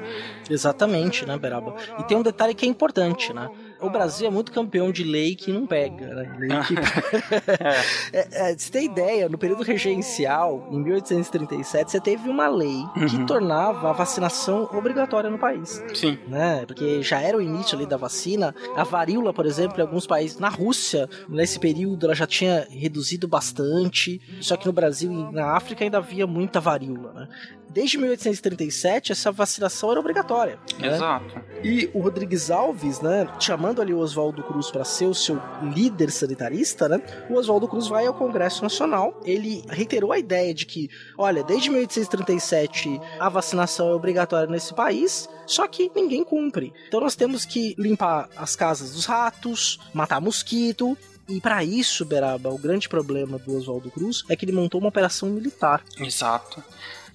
Exatamente, né, Beraba? E tem um detalhe que é importante, né? O Brasil é muito campeão de lei que não pega, né? Lei que... é, é, você tem ideia, no período regencial, em 1837, você teve uma lei uhum. que tornava a vacinação obrigatória no país. Sim. Né? Porque já era o início ali da vacina. A varíola, por exemplo, em alguns países, na Rússia, nesse período, ela já tinha reduzido bastante. Só que no Brasil e na África ainda havia muita varíola, né? Desde 1837, essa vacinação era obrigatória. Né? Exato. E o Rodrigues Alves, né, chamando ali o Oswaldo Cruz para ser o seu líder sanitarista, né, o Oswaldo Cruz vai ao Congresso Nacional. Ele reiterou a ideia de que, olha, desde 1837 a vacinação é obrigatória nesse país, só que ninguém cumpre. Então nós temos que limpar as casas dos ratos, matar mosquito, e para isso, Beraba, o grande problema do Oswaldo Cruz é que ele montou uma operação militar. Exato.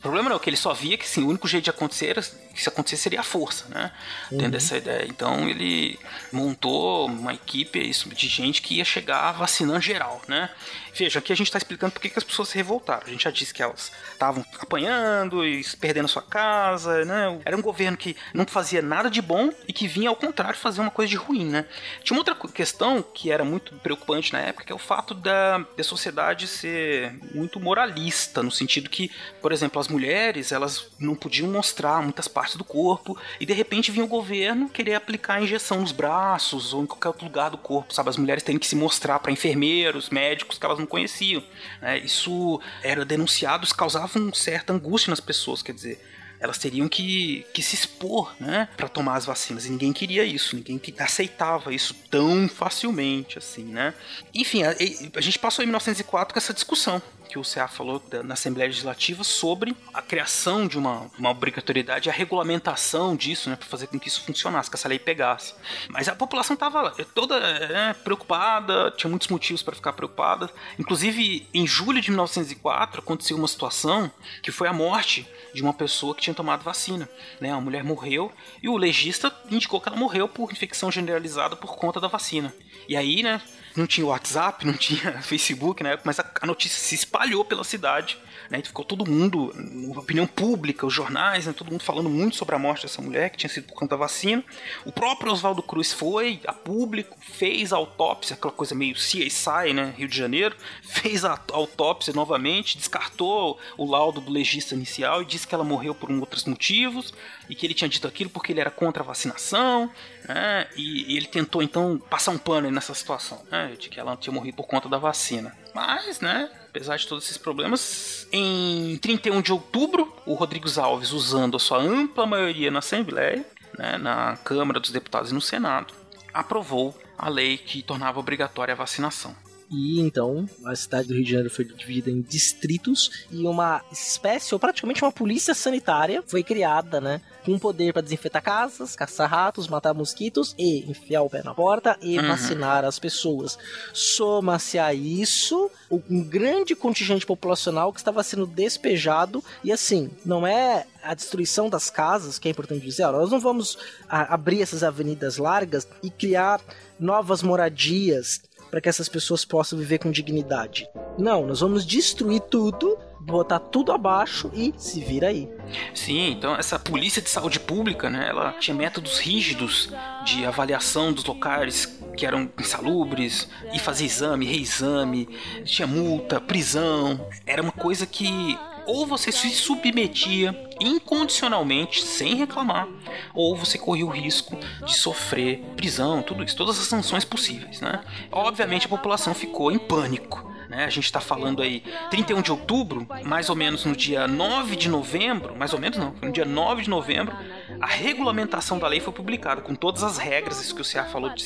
O problema não é que ele só via que sim, o único jeito de acontecer era, que se acontecer seria a força, né? Uhum. Tendo essa ideia. Então ele montou uma equipe isso, de gente que ia chegar vacinando geral, né? Veja, aqui a gente está explicando por que as pessoas se revoltaram. A gente já disse que elas estavam apanhando e perdendo sua casa, né? Era um governo que não fazia nada de bom e que vinha ao contrário fazer uma coisa de ruim, né? Tinha uma outra questão que era muito preocupante na época, que é o fato da, da sociedade ser muito moralista, no sentido que, por exemplo, as mulheres, elas não podiam mostrar muitas partes do corpo e de repente vinha o governo querer aplicar a injeção nos braços ou em qualquer outro lugar do corpo, sabe? As mulheres têm que se mostrar para enfermeiros, médicos que elas não conheciam. Né? Isso era denunciado, isso causava uma certa angústia nas pessoas, quer dizer elas teriam que, que se expor, né, para tomar as vacinas. E ninguém queria isso, ninguém aceitava isso tão facilmente assim, né? Enfim, a, a gente passou em 1904 com essa discussão que o CA falou na Assembleia Legislativa sobre a criação de uma, uma obrigatoriedade, a regulamentação disso, né, para fazer com que isso funcionasse, que essa lei pegasse. Mas a população estava toda é, preocupada, tinha muitos motivos para ficar preocupada. Inclusive, em julho de 1904 aconteceu uma situação que foi a morte de uma pessoa que tinha tomado vacina. Né? A mulher morreu e o legista indicou que ela morreu por infecção generalizada por conta da vacina. E aí, né, não tinha WhatsApp, não tinha Facebook na época, mas a, a notícia se espalhou pela cidade né? Ficou todo mundo, opinião pública, os jornais, né? todo mundo falando muito sobre a morte dessa mulher, que tinha sido por conta da vacina. O próprio Oswaldo Cruz foi a público, fez a autópsia, aquela coisa meio CSI, né? Rio de Janeiro, fez a autópsia novamente, descartou o laudo do legista inicial e disse que ela morreu por outros motivos e que ele tinha dito aquilo porque ele era contra a vacinação, né? E, e ele tentou então passar um pano nessa situação, né? De que ela tinha morrido por conta da vacina. Mas, né? apesar de todos esses problemas, em 31 de outubro, o Rodrigues Alves, usando a sua ampla maioria na Assembleia, né, na Câmara dos Deputados e no Senado, aprovou a lei que tornava obrigatória a vacinação. E então a cidade do Rio de Janeiro foi dividida em distritos e uma espécie, ou praticamente uma polícia sanitária, foi criada, né? Com poder para desinfetar casas, caçar ratos, matar mosquitos e enfiar o pé na porta e uhum. vacinar as pessoas. Soma-se a isso um grande contingente populacional que estava sendo despejado e assim, não é a destruição das casas, que é importante dizer, nós não vamos abrir essas avenidas largas e criar novas moradias para que essas pessoas possam viver com dignidade. Não, nós vamos destruir tudo, botar tudo abaixo e se vira aí. Sim, então essa polícia de saúde pública, né, ela tinha métodos rígidos de avaliação dos locais que eram insalubres e fazer exame, reexame, tinha multa, prisão. Era uma coisa que ou você se submetia incondicionalmente, sem reclamar, ou você corria o risco de sofrer prisão, tudo isso, todas as sanções possíveis, né? Obviamente a população ficou em pânico. Né? A gente está falando aí 31 de outubro, mais ou menos no dia 9 de novembro, mais ou menos não, no dia 9 de novembro, a regulamentação da lei foi publicada, com todas as regras, isso que o CA falou de,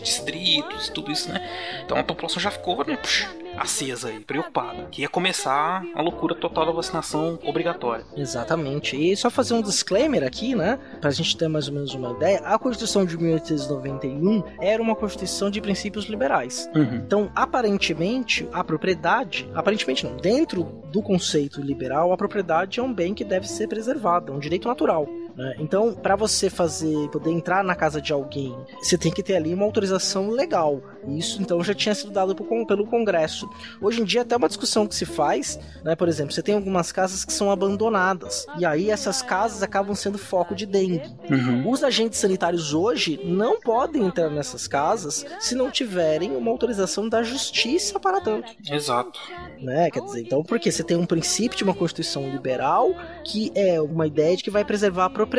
distritos, tudo isso, né? Então a população já ficou, né? Puxa, acesa aí, preocupada, que ia começar a loucura total da vacinação obrigatória. Exatamente. E só fazer um disclaimer aqui, né? Pra gente ter mais ou menos uma ideia, a Constituição de 1891 era uma Constituição de princípios liberais. Uhum. Então, aparentemente, a propriedade, aparentemente não, dentro do conceito liberal, a propriedade é um bem que deve ser preservado, é um direito natural. Né? Então, para você fazer, poder entrar na casa de alguém, você tem que ter ali uma autorização legal. Isso então já tinha sido dado pelo Congresso. Hoje em dia até uma discussão que se faz, né? Por exemplo, você tem algumas casas que são abandonadas e aí essas casas acabam sendo foco de dengue. Uhum. Os agentes sanitários hoje não podem entrar nessas casas se não tiverem uma autorização da justiça para tanto Exato. né? Quer dizer, então, porque você tem um princípio de uma Constituição liberal que é uma ideia de que vai preservar a propriedade.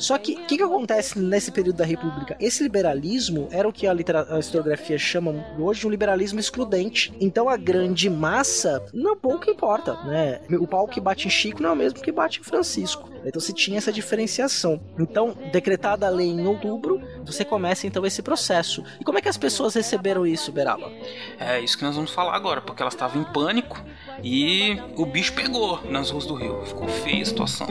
Só que o que, que acontece nesse período da República? Esse liberalismo era o que a, a historiografia chama hoje de um liberalismo excludente. Então a grande massa não pouco importa, né? O pau que bate em Chico não é o mesmo que bate em Francisco. Então se tinha essa diferenciação. Então, decretada a lei em outubro, você começa então esse processo. E como é que as pessoas receberam isso, Beraba? É isso que nós vamos falar agora, porque elas estavam em pânico e o bicho pegou nas ruas do Rio. Ficou feia a situação.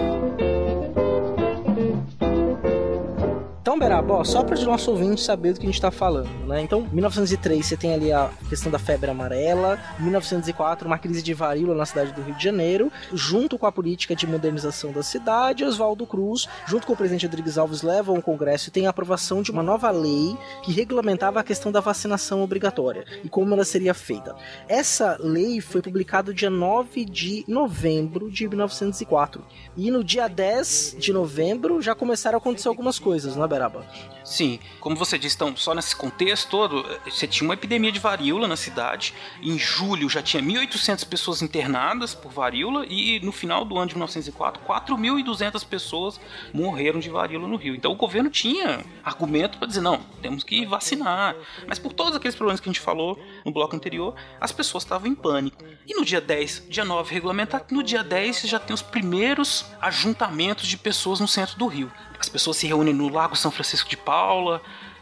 Então, Beraba, ó, só para o nosso ouvinte saber do que a gente está falando, né? Então, 1903 você tem ali a questão da febre amarela, 1904 uma crise de varíola na cidade do Rio de Janeiro, junto com a política de modernização da cidade, Oswaldo Cruz, junto com o presidente Rodrigues Alves, levam ao Congresso e tem a aprovação de uma nova lei que regulamentava a questão da vacinação obrigatória e como ela seria feita. Essa lei foi publicada dia 9 de novembro de 1904 e no dia 10 de novembro já começaram a acontecer algumas coisas, né, Beraba? Sim, como você disse, então, só nesse contexto todo, você tinha uma epidemia de varíola na cidade. Em julho já tinha 1.800 pessoas internadas por varíola e no final do ano de 1904, 4.200 pessoas morreram de varíola no Rio. Então o governo tinha argumento para dizer, não, temos que vacinar. Mas por todos aqueles problemas que a gente falou no bloco anterior, as pessoas estavam em pânico. E no dia 10, dia 9 regulamentar, no dia 10 já tem os primeiros ajuntamentos de pessoas no centro do Rio. As pessoas se reúnem no Lago São Francisco de Paula,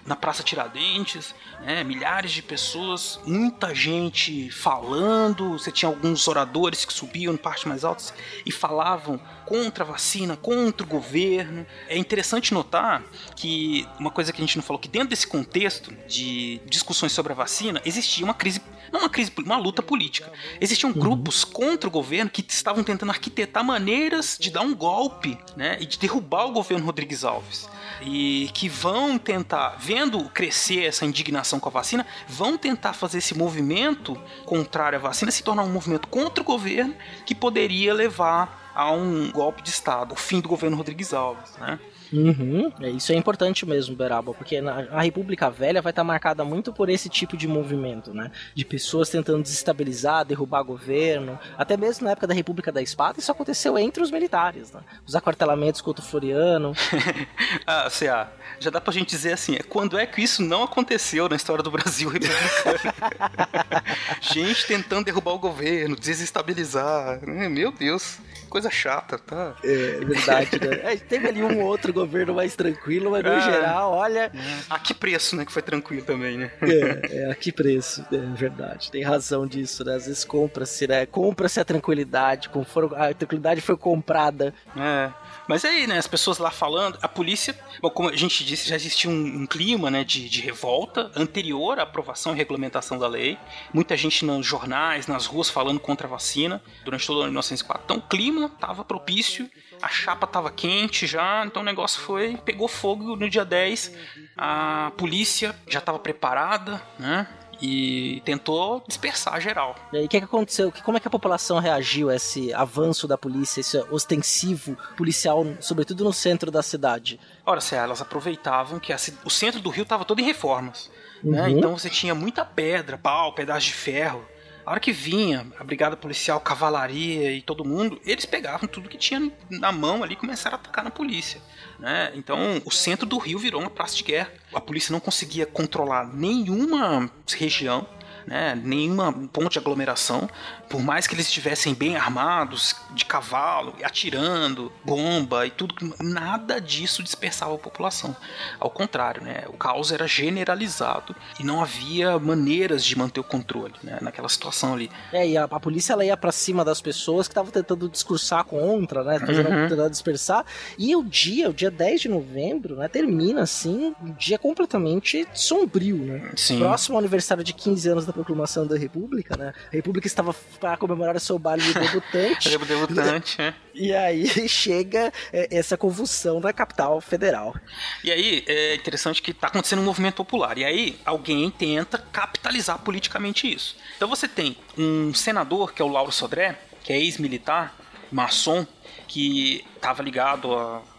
na Praça Tiradentes, né, milhares de pessoas, muita gente falando. Você tinha alguns oradores que subiam em partes mais altas e falavam contra a vacina, contra o governo. É interessante notar que uma coisa que a gente não falou que dentro desse contexto de discussões sobre a vacina existia uma crise, não uma crise, uma luta política. Existiam grupos contra o governo que estavam tentando arquitetar maneiras de dar um golpe, né, e de derrubar o governo Rodrigues Alves e que vão tentar, vendo crescer essa indignação com a vacina, vão tentar fazer esse movimento contrário à vacina se tornar um movimento contra o governo que poderia levar a um golpe de Estado, o fim do governo Rodrigues Alves, né? Uhum, é, isso é importante mesmo, Beraba, porque a República Velha vai estar marcada muito por esse tipo de movimento, né? De pessoas tentando desestabilizar, derrubar governo. Até mesmo na época da República da Espada, isso aconteceu entre os militares, né? Os aquartelamentos contra o Floriano. ah, CA, já dá pra gente dizer assim, é, quando é que isso não aconteceu na história do Brasil republicano? gente tentando derrubar o governo, desestabilizar, né? meu Deus, coisa chata, tá? É verdade, né? É, teve ali um ou outro governo mais tranquilo, mas no Ah. geral, olha, A que preço, né, que foi tranquilo também, né? É, é, a que preço, é verdade. Tem razão disso, né? Às vezes compra-se, né? Compra-se a tranquilidade, como for- a tranquilidade foi comprada. É. Mas aí, né, as pessoas lá falando, a polícia, bom, como a gente disse, já existia um, um clima, né, de, de revolta anterior à aprovação e regulamentação da lei. Muita gente nos jornais, nas ruas falando contra a vacina durante todo o ano de 1904. Então o clima estava propício, a chapa estava quente já, então o negócio foi, pegou fogo no dia 10. A polícia já estava preparada, né? E tentou dispersar geral. E aí, o que, que aconteceu? Como é que a população reagiu a esse avanço da polícia, esse ostensivo policial, sobretudo no centro da cidade? Ora, se elas aproveitavam que a o centro do Rio estava todo em reformas. Né? Uhum. Então você tinha muita pedra, pau, pedaço de ferro. A hora que vinha a brigada policial, cavalaria e todo mundo, eles pegavam tudo que tinha na mão ali e começaram a atacar na polícia. Né? Então o centro do Rio virou uma praça de guerra. A polícia não conseguia controlar nenhuma região. né? Nenhuma ponto de aglomeração. Por mais que eles estivessem bem armados, de cavalo, atirando, bomba e tudo, nada disso dispersava a população. Ao contrário, né? O caos era generalizado e não havia maneiras de manter o controle, né? Naquela situação ali. É, e a, a polícia ela ia para cima das pessoas que estavam tentando discursar contra, né? Fazendo, uhum. Tentando dispersar. E o dia, o dia 10 de novembro, né? Termina assim, um dia completamente sombrio, né? Sim. Próximo ao aniversário de 15 anos da proclamação da República, né? A República estava para comemorar o seu baile de debutante. debutante, né? E aí chega é, essa convulsão na capital federal. E aí é interessante que está acontecendo um movimento popular. E aí alguém tenta capitalizar politicamente isso. Então você tem um senador, que é o Lauro Sodré, que é ex-militar, maçom, que estava ligado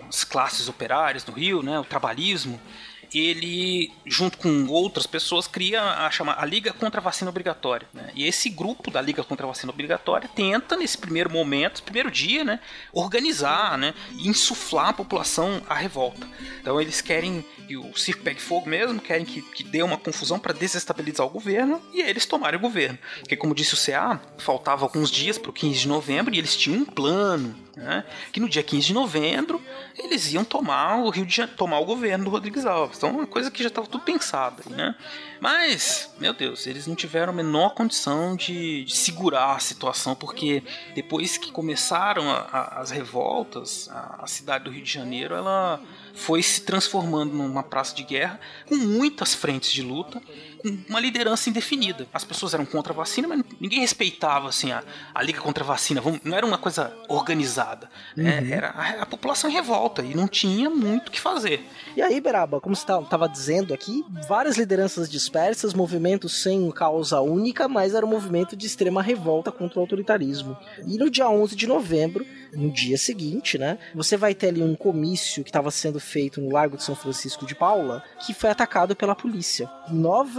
às classes operárias no Rio, né, o trabalhismo, ele, junto com outras pessoas, cria a, chama, a Liga contra a Vacina Obrigatória. Né? E esse grupo da Liga contra a Vacina Obrigatória tenta, nesse primeiro momento, primeiro dia, né, organizar né, e insuflar a população à revolta. Então eles querem que o circo pegue fogo mesmo, querem que, que dê uma confusão para desestabilizar o governo e eles tomarem o governo. Porque, como disse o CA, faltava alguns dias para o 15 de novembro e eles tinham um plano né, que no dia 15 de novembro eles iam tomar o Rio de Janeiro, tomar o governo do Rodrigues Alves. Então, uma coisa que já estava tudo pensado, né? Mas, meu Deus, eles não tiveram a menor condição de, de segurar a situação, porque depois que começaram a, a, as revoltas, a, a cidade do Rio de Janeiro, ela foi se transformando numa praça de guerra com muitas frentes de luta, com uma liderança indefinida. As pessoas eram contra a vacina, mas ninguém respeitava assim a, a liga contra a vacina. Não era uma coisa organizada. Né? Uhum. Era a, a, população em revolta e não tinha muito o que fazer. E aí, Beraba, como você estava dizendo aqui, várias lideranças dispersas, movimentos sem causa única, mas era um movimento de extrema revolta contra o autoritarismo. E no dia 11 de novembro, no dia seguinte, né, você vai ter ali um comício que estava sendo feito no Largo de São Francisco de Paula, que foi atacado pela polícia.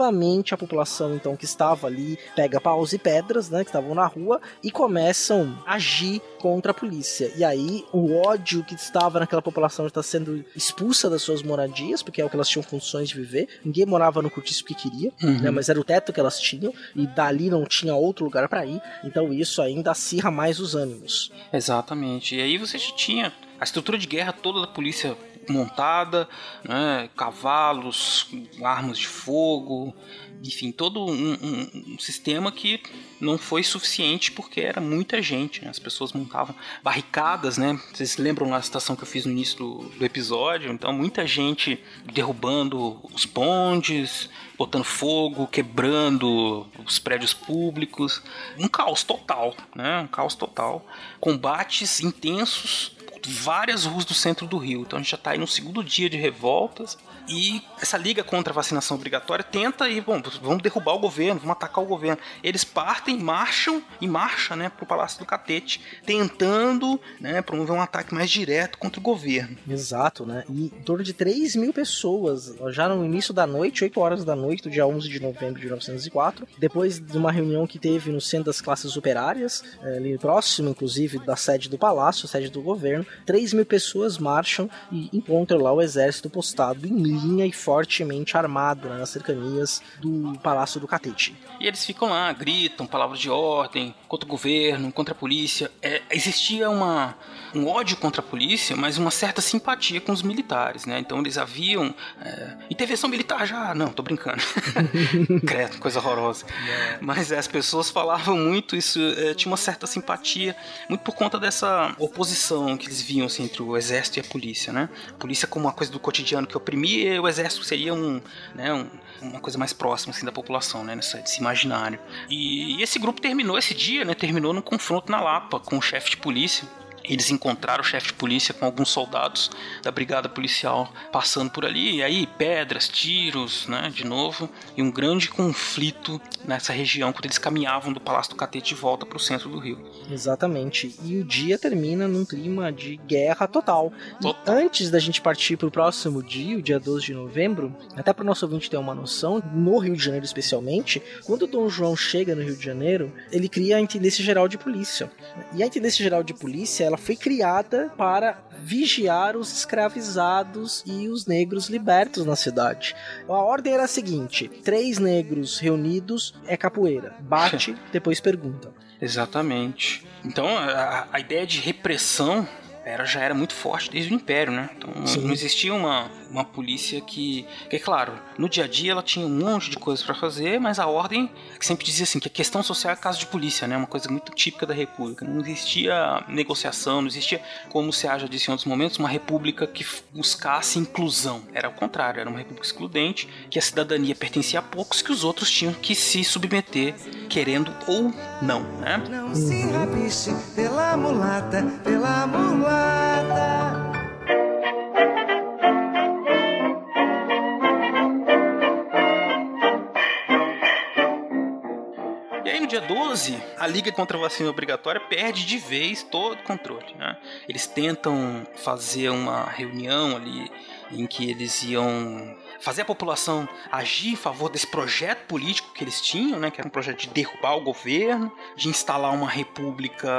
Novamente a população então que estava ali pega paus e pedras, né, que estavam na rua e começam a agir contra a polícia. E aí o ódio que estava naquela população está sendo expulsa das suas moradias, porque é o que elas tinham funções de viver. Ninguém morava no cortiço porque queria, uhum. né, mas era o teto que elas tinham e dali não tinha outro lugar para ir. Então isso ainda acirra mais os ânimos. Exatamente. E aí você já tinha a estrutura de guerra toda da polícia montada, né, cavalos, armas de fogo, enfim, todo um, um, um, sistema que não foi suficiente porque era muita gente, né? as pessoas montavam barricadas, né? Vocês lembram na citação que eu fiz no início do, do episódio? Então, muita gente derrubando os bondes, botando fogo, quebrando os prédios públicos, um caos total, né? Um caos total, combates intensos várias ruas do centro do Rio. Então a gente já está aí no segundo dia de revoltas e essa liga contra a vacinação obrigatória tenta ir, bom, vamos derrubar o governo, vamos atacar o governo. Eles partem, marcham e marcham, né, pro Palácio do Catete, tentando, né, promover um ataque mais direto contra o governo. Exato, né? E em torno de 3 mil pessoas, já no início da noite, 8 horas da noite do dia 11 de novembro de 1904, depois de uma reunião que teve no centro das classes operárias, eh, ali próximo, inclusive, da sede do palácio, sede do governo, 3 mil pessoas marcham e encontram lá o exército postado em e fortemente armado né, nas cercanias do Palácio do Catete. E eles ficam lá, gritam palavras de ordem contra o governo, contra a polícia. É, existia uma, um ódio contra a polícia, mas uma certa simpatia com os militares, né? Então eles haviam é, intervenção militar já, não, tô brincando. Credo, coisa horrorosa. É. Mas é, as pessoas falavam muito isso, é, tinha uma certa simpatia, muito por conta dessa oposição que eles viam assim, entre o exército e a polícia, né? A polícia como uma coisa do cotidiano que oprimia o exército seria um, né, um, uma coisa mais próxima assim, da população, né, nessa, desse imaginário. E, e esse grupo terminou esse dia, né, terminou num confronto na Lapa com o chefe de polícia eles encontraram o chefe de polícia com alguns soldados da brigada policial passando por ali, e aí pedras, tiros, né, de novo, e um grande conflito nessa região quando eles caminhavam do Palácio do Catete de volta para o centro do Rio. Exatamente. E o dia termina num clima de guerra total. total. antes da gente partir para o próximo dia, o dia 12 de novembro, até para o nosso ouvinte ter uma noção, no Rio de Janeiro especialmente, quando o Dom João chega no Rio de Janeiro, ele cria a Intendência Geral de Polícia. E a Intendência Geral de Polícia, ela foi criada para vigiar os escravizados e os negros libertos na cidade. A ordem era a seguinte: três negros reunidos é capoeira. Bate, depois pergunta. Exatamente. Então a, a ideia de repressão era, já era muito forte desde o Império, né? Então Sim. não existia uma, uma polícia que, que, é claro, no dia a dia ela tinha um monte de coisas para fazer, mas a ordem que sempre dizia assim que a questão social é caso de polícia, né? Uma coisa muito típica da República. Não existia negociação, não existia, como se já disse em outros momentos, uma república que buscasse inclusão. Era o contrário, era uma república excludente, que a cidadania pertencia a poucos, que os outros tinham que se submeter, querendo ou não, né? Não se rabiche pela mulata, pela mulata. E aí no dia 12, a Liga contra a Vacina Obrigatória perde de vez todo o controle. Né? Eles tentam fazer uma reunião ali em que eles iam fazer a população agir em favor desse projeto político que eles tinham, né, que era um projeto de derrubar o governo, de instalar uma república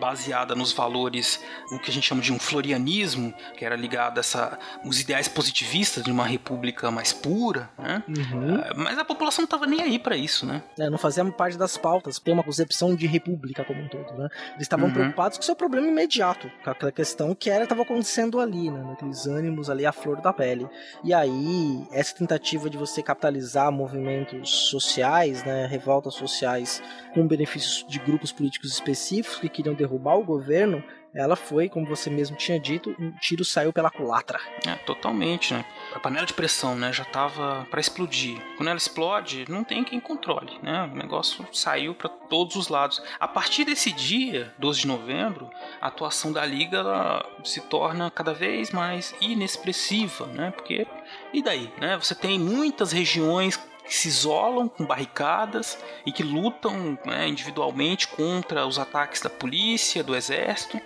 baseada nos valores, o que a gente chama de um florianismo, que era ligado a essa, os ideais positivistas de uma república mais pura, né? Uhum. Uh, mas a população não estava nem aí para isso, né? É, não fazia parte das pautas, tem uma concepção de república como um todo, né? Eles estavam Uhum. preocupados com o seu problema imediato, com aquela questão que era estava acontecendo ali, né? Naqueles ânimos ali, a flor da pele. E aí, essa tentativa de você capitalizar movimentos sociais, né? Revoltas sociais com benefícios de grupos políticos específicos que queriam derrubar o governo, ela foi, como você mesmo tinha dito, um tiro saiu pela culatra. É, totalmente, né? A panela de pressão, né, já tava para explodir. Quando ela explode, não tem quem controle, né? O negócio saiu para todos os lados. A partir desse dia, 12 de novembro, a atuação da liga ela se torna cada vez mais inexpressiva, né? Porque e daí, né? Você tem muitas regiões que se isolam com barricadas e que lutam né, individualmente contra os ataques da polícia, do exército.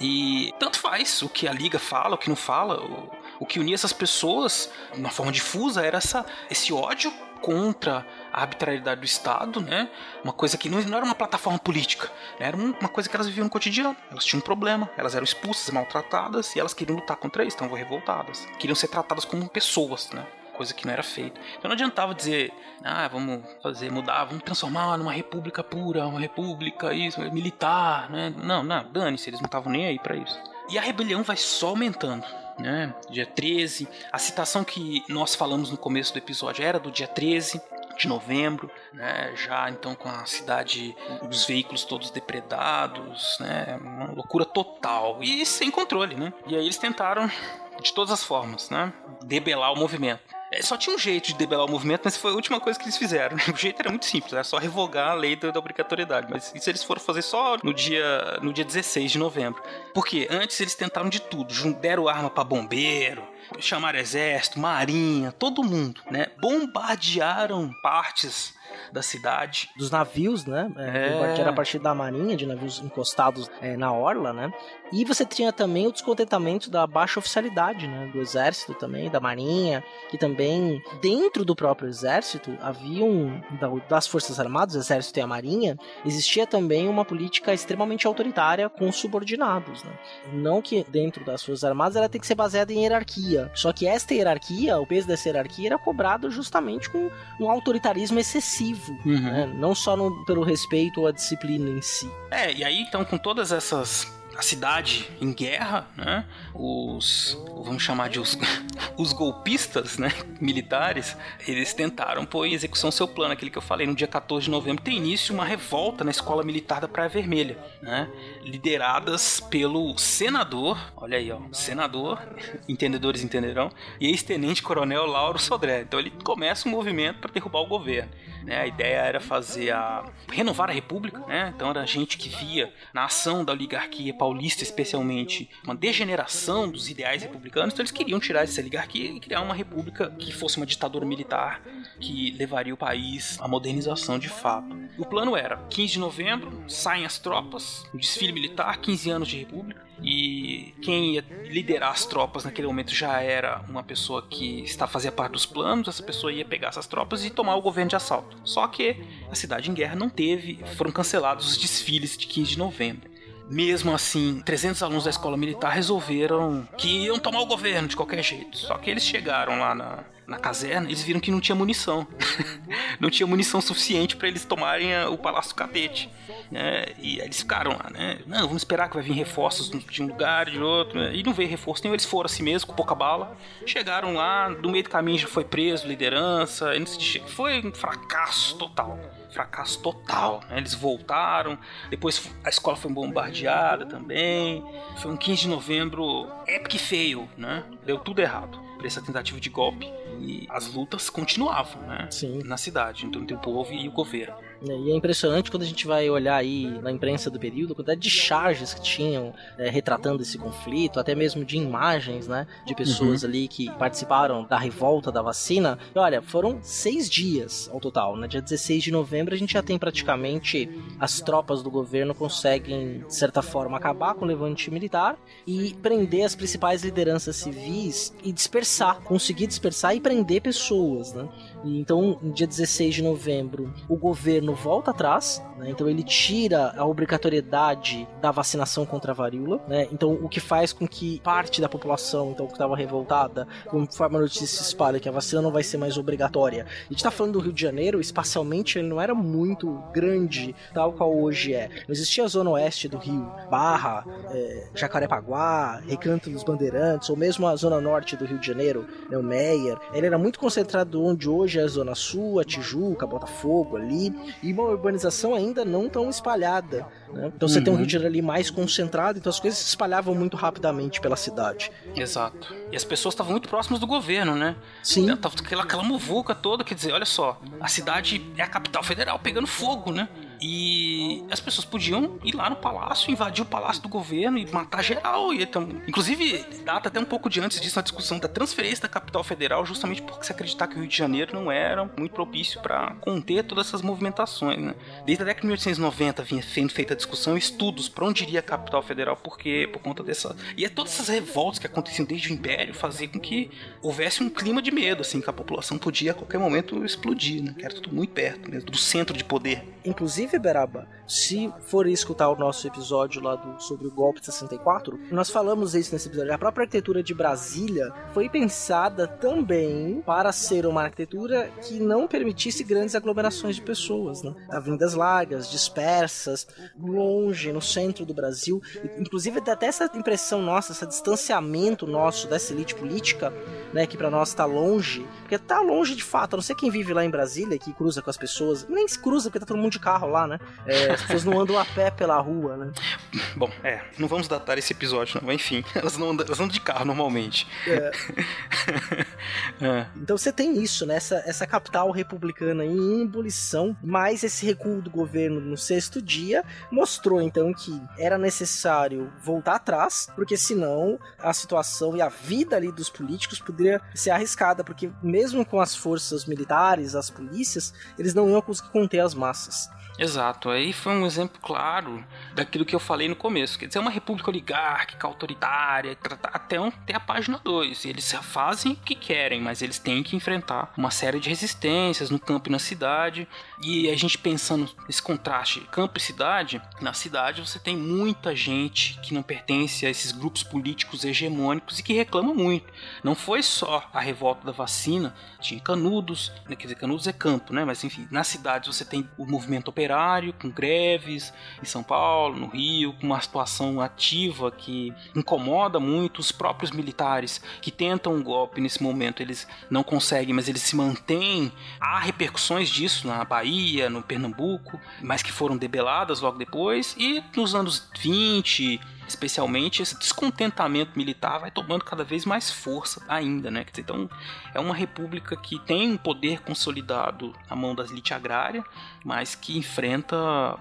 E tanto faz o que a liga fala, o que não fala. O, o que unia essas pessoas, de uma forma difusa, era essa, esse ódio contra a arbitrariedade do Estado, né? Uma coisa que não, não era uma plataforma política, né? era um- uma coisa que elas viviam no cotidiano. Elas tinham um problema, elas eram expulsas, maltratadas e elas queriam lutar contra isso, estavam revoltadas. Queriam ser tratadas como pessoas, né? Coisa que não era feita. Então não adiantava dizer, ah, vamos fazer, mudar, vamos transformar numa república pura, uma república isso, militar, né? Não, não, dane-se, eles não estavam nem aí pra isso. E a rebelião vai só aumentando. Né? Dia 13. A citação que nós falamos no começo do episódio era do dia 13 de novembro, né? Já então com a cidade, os veículos todos depredados, né? Uma loucura total e sem controle, né? E aí eles tentaram de todas as formas, né? Debelar o movimento. É, só tinha um jeito de debelar o movimento, mas foi a última coisa que eles fizeram. O jeito era muito simples, era só revogar a lei da, da obrigatoriedade. Mas isso eles foram fazer só no dia, no dia 16 de novembro. Porque antes eles tentaram de tudo, deram arma pra bombeiro, chamaram exército, marinha, todo mundo, né? Bombardearam partes da cidade. dos navios, né? É, É. bombardearam a partir da marinha, de navios encostados é, na orla, né? E você tinha também o descontentamento da baixa oficialidade, né? Do exército também, da marinha, que também, dentro do próprio exército, haviam, da- das forças armadas, o exército e a marinha, existia também uma política extremamente autoritária com os subordinados, né? Não que dentro das forças armadas ela tem que ser baseada em hierarquia, só que esta hierarquia, o peso dessa hierarquia era cobrado justamente com um autoritarismo excessivo, né? Não só no- pelo respeito ou a disciplina em si. É, e aí então com todas essas a cidade em guerra, né? Os vamos chamar de os, os golpistas, né, militares, eles tentaram pôr em execução seu plano, aquele que eu falei no dia 14 de novembro, tem início uma revolta na escola militar da Praia Vermelha, né? Lideradas pelo senador, olha aí, ó, senador, entendedores entenderão, e ex-tenente coronel Lauro Sodré. Então ele começa um movimento para derrubar o governo, né? A ideia era fazer a renovar a república, né? Então era gente que via na ação da oligarquia paulista especialmente uma degeneração dos ideais republicanos, então eles queriam tirar essa oligarquia e criar uma república que fosse uma ditadura militar que levaria o país à modernização de fato. O plano era 15 de novembro, saem as tropas, o desfile militar, 15 anos de república, e quem ia liderar as tropas naquele momento já era uma pessoa que está fazia parte dos planos, essa pessoa ia pegar essas tropas e tomar o governo de assalto. Só que a cidade em guerra não teve, foram cancelados os desfiles de 15 de novembro. Mesmo assim, 300 alunos da escola militar resolveram que iam tomar o governo de qualquer jeito. Só que eles chegaram lá na, na caserna, eles viram que não tinha munição. não tinha munição suficiente para eles tomarem a, o Palácio Cadete. Né? E eles ficaram lá, né? Não, vamos esperar que vai vir reforços de um lugar, de outro. Né? E não veio reforço nenhum, eles foram assim mesmo, com pouca bala. Chegaram lá, no meio do caminho já foi preso, liderança. Foi um fracasso total fracasso total. Né? Eles voltaram, depois a escola foi bombardeada também. Foi um 15 de novembro épico e feio, né? Deu tudo errado para essa tentativa de golpe. E as lutas continuavam, né? Sim. Na cidade, então, entre o povo e o governo. É, e é impressionante quando a gente vai olhar aí na imprensa do período, a quantidade de charges que tinham é, retratando esse conflito, até mesmo de imagens, né, de pessoas uhum. ali que participaram da revolta da vacina. E olha, foram seis dias ao total, né? Dia 16 de novembro a gente já tem praticamente as tropas do governo conseguem, de certa forma, acabar com o levante militar e prender as principais lideranças civis e dispersar, conseguir dispersar e prender pessoas, né? E então, no dia 16 de novembro, o governo volta atrás, né? então ele tira a obrigatoriedade da vacinação contra a varíola, né? então o que faz com que parte da população, então que estava revoltada, conforme a notícia se espalha que a vacina não vai ser mais obrigatória. A gente está falando do Rio de Janeiro, espacialmente ele não era muito grande, tal qual hoje é. Não existia a zona oeste do Rio, Barra, é, Jacarepaguá, Recanto dos Bandeirantes, ou mesmo a zona norte do Rio de Janeiro, né, o Meier. Ele era muito concentrado onde hoje é a Zona Sul, a Tijuca, Botafogo ali, e uma urbanização ainda não tão espalhada. Né? Então você uhum. tem um Rio de Janeiro ali mais concentrado, então as coisas se espalhavam muito rapidamente pela cidade. Exato. E as pessoas estavam muito próximas do governo, né? Sim. Tava aquela, aquela muvuca toda, quer dizer, olha só, a cidade é a capital federal pegando fogo, né? E as pessoas podiam ir lá no palácio, invadir o palácio do governo e matar geral. E então, inclusive, data até um pouco de antes disso a discussão da transferência da capital federal, justamente porque se acreditar que o Rio de Janeiro não era muito propício para conter todas essas movimentações. Né? Desde a década de 1890 vinha sendo feita a discussão estudos para onde iria a capital federal, porque por conta dessa. E é todas essas revoltas que aconteciam desde o Império fazer com que houvesse um clima de medo, assim, que a população podia a qualquer momento explodir, né? Que era tudo muito perto mesmo, do centro de poder. Inclusive, Beraba, se for escutar o nosso episódio lá do, sobre o golpe de 64, nós falamos isso nesse episódio. A própria arquitetura de Brasília foi pensada também para ser uma arquitetura que não permitisse grandes aglomerações de pessoas, né? Avenidas largas, dispersas, longe, no centro do Brasil. Inclusive, até essa impressão nossa, esse distanciamento nosso dessa elite política, né, que para nós está longe, porque tá longe de fato, a não sei quem vive lá em Brasília, que cruza com as pessoas, nem se cruza porque tá todo mundo de carro lá lá, né? É, as pessoas não andam a pé pela rua, né? Bom, é, não vamos datar esse episódio, não. Enfim, elas não andam, elas andam de carro normalmente. É. é. Então você tem isso, né? Essa, essa capital republicana em ebulição, mais esse recuo do governo no sexto dia, mostrou então que era necessário voltar atrás, porque senão a situação e a vida ali dos políticos ser arriscada, porque mesmo com as forças militares, as polícias, eles não iam conseguir conter as massas. Exato, aí foi um exemplo claro daquilo que eu falei no começo. Quer dizer, é uma república oligárquica, autoritária, até, um, até a página 2. Eles fazem o que querem, mas eles têm que enfrentar uma série de resistências no campo e na cidade. E a gente pensando nesse contraste campo e cidade, na cidade você tem muita gente que não pertence a esses grupos políticos hegemônicos e que reclama muito. Não foi só a revolta da vacina, tinha Canudos, né, quer dizer, Canudos é campo, né? Mas enfim, na cidade você tem o movimento operário operário, com greves em São Paulo, no Rio, com uma situação ativa que incomoda muito os próprios militares que tentam um golpe nesse momento, eles não conseguem, mas eles se mantêm. Há repercussões disso na Bahia, no Pernambuco, mas que foram debeladas logo depois, e nos anos 20 especialmente, esse descontentamento militar vai tomando cada vez mais força ainda, né? Então, é uma república que tem um poder consolidado na mão da elite agrária, mas que enfrenta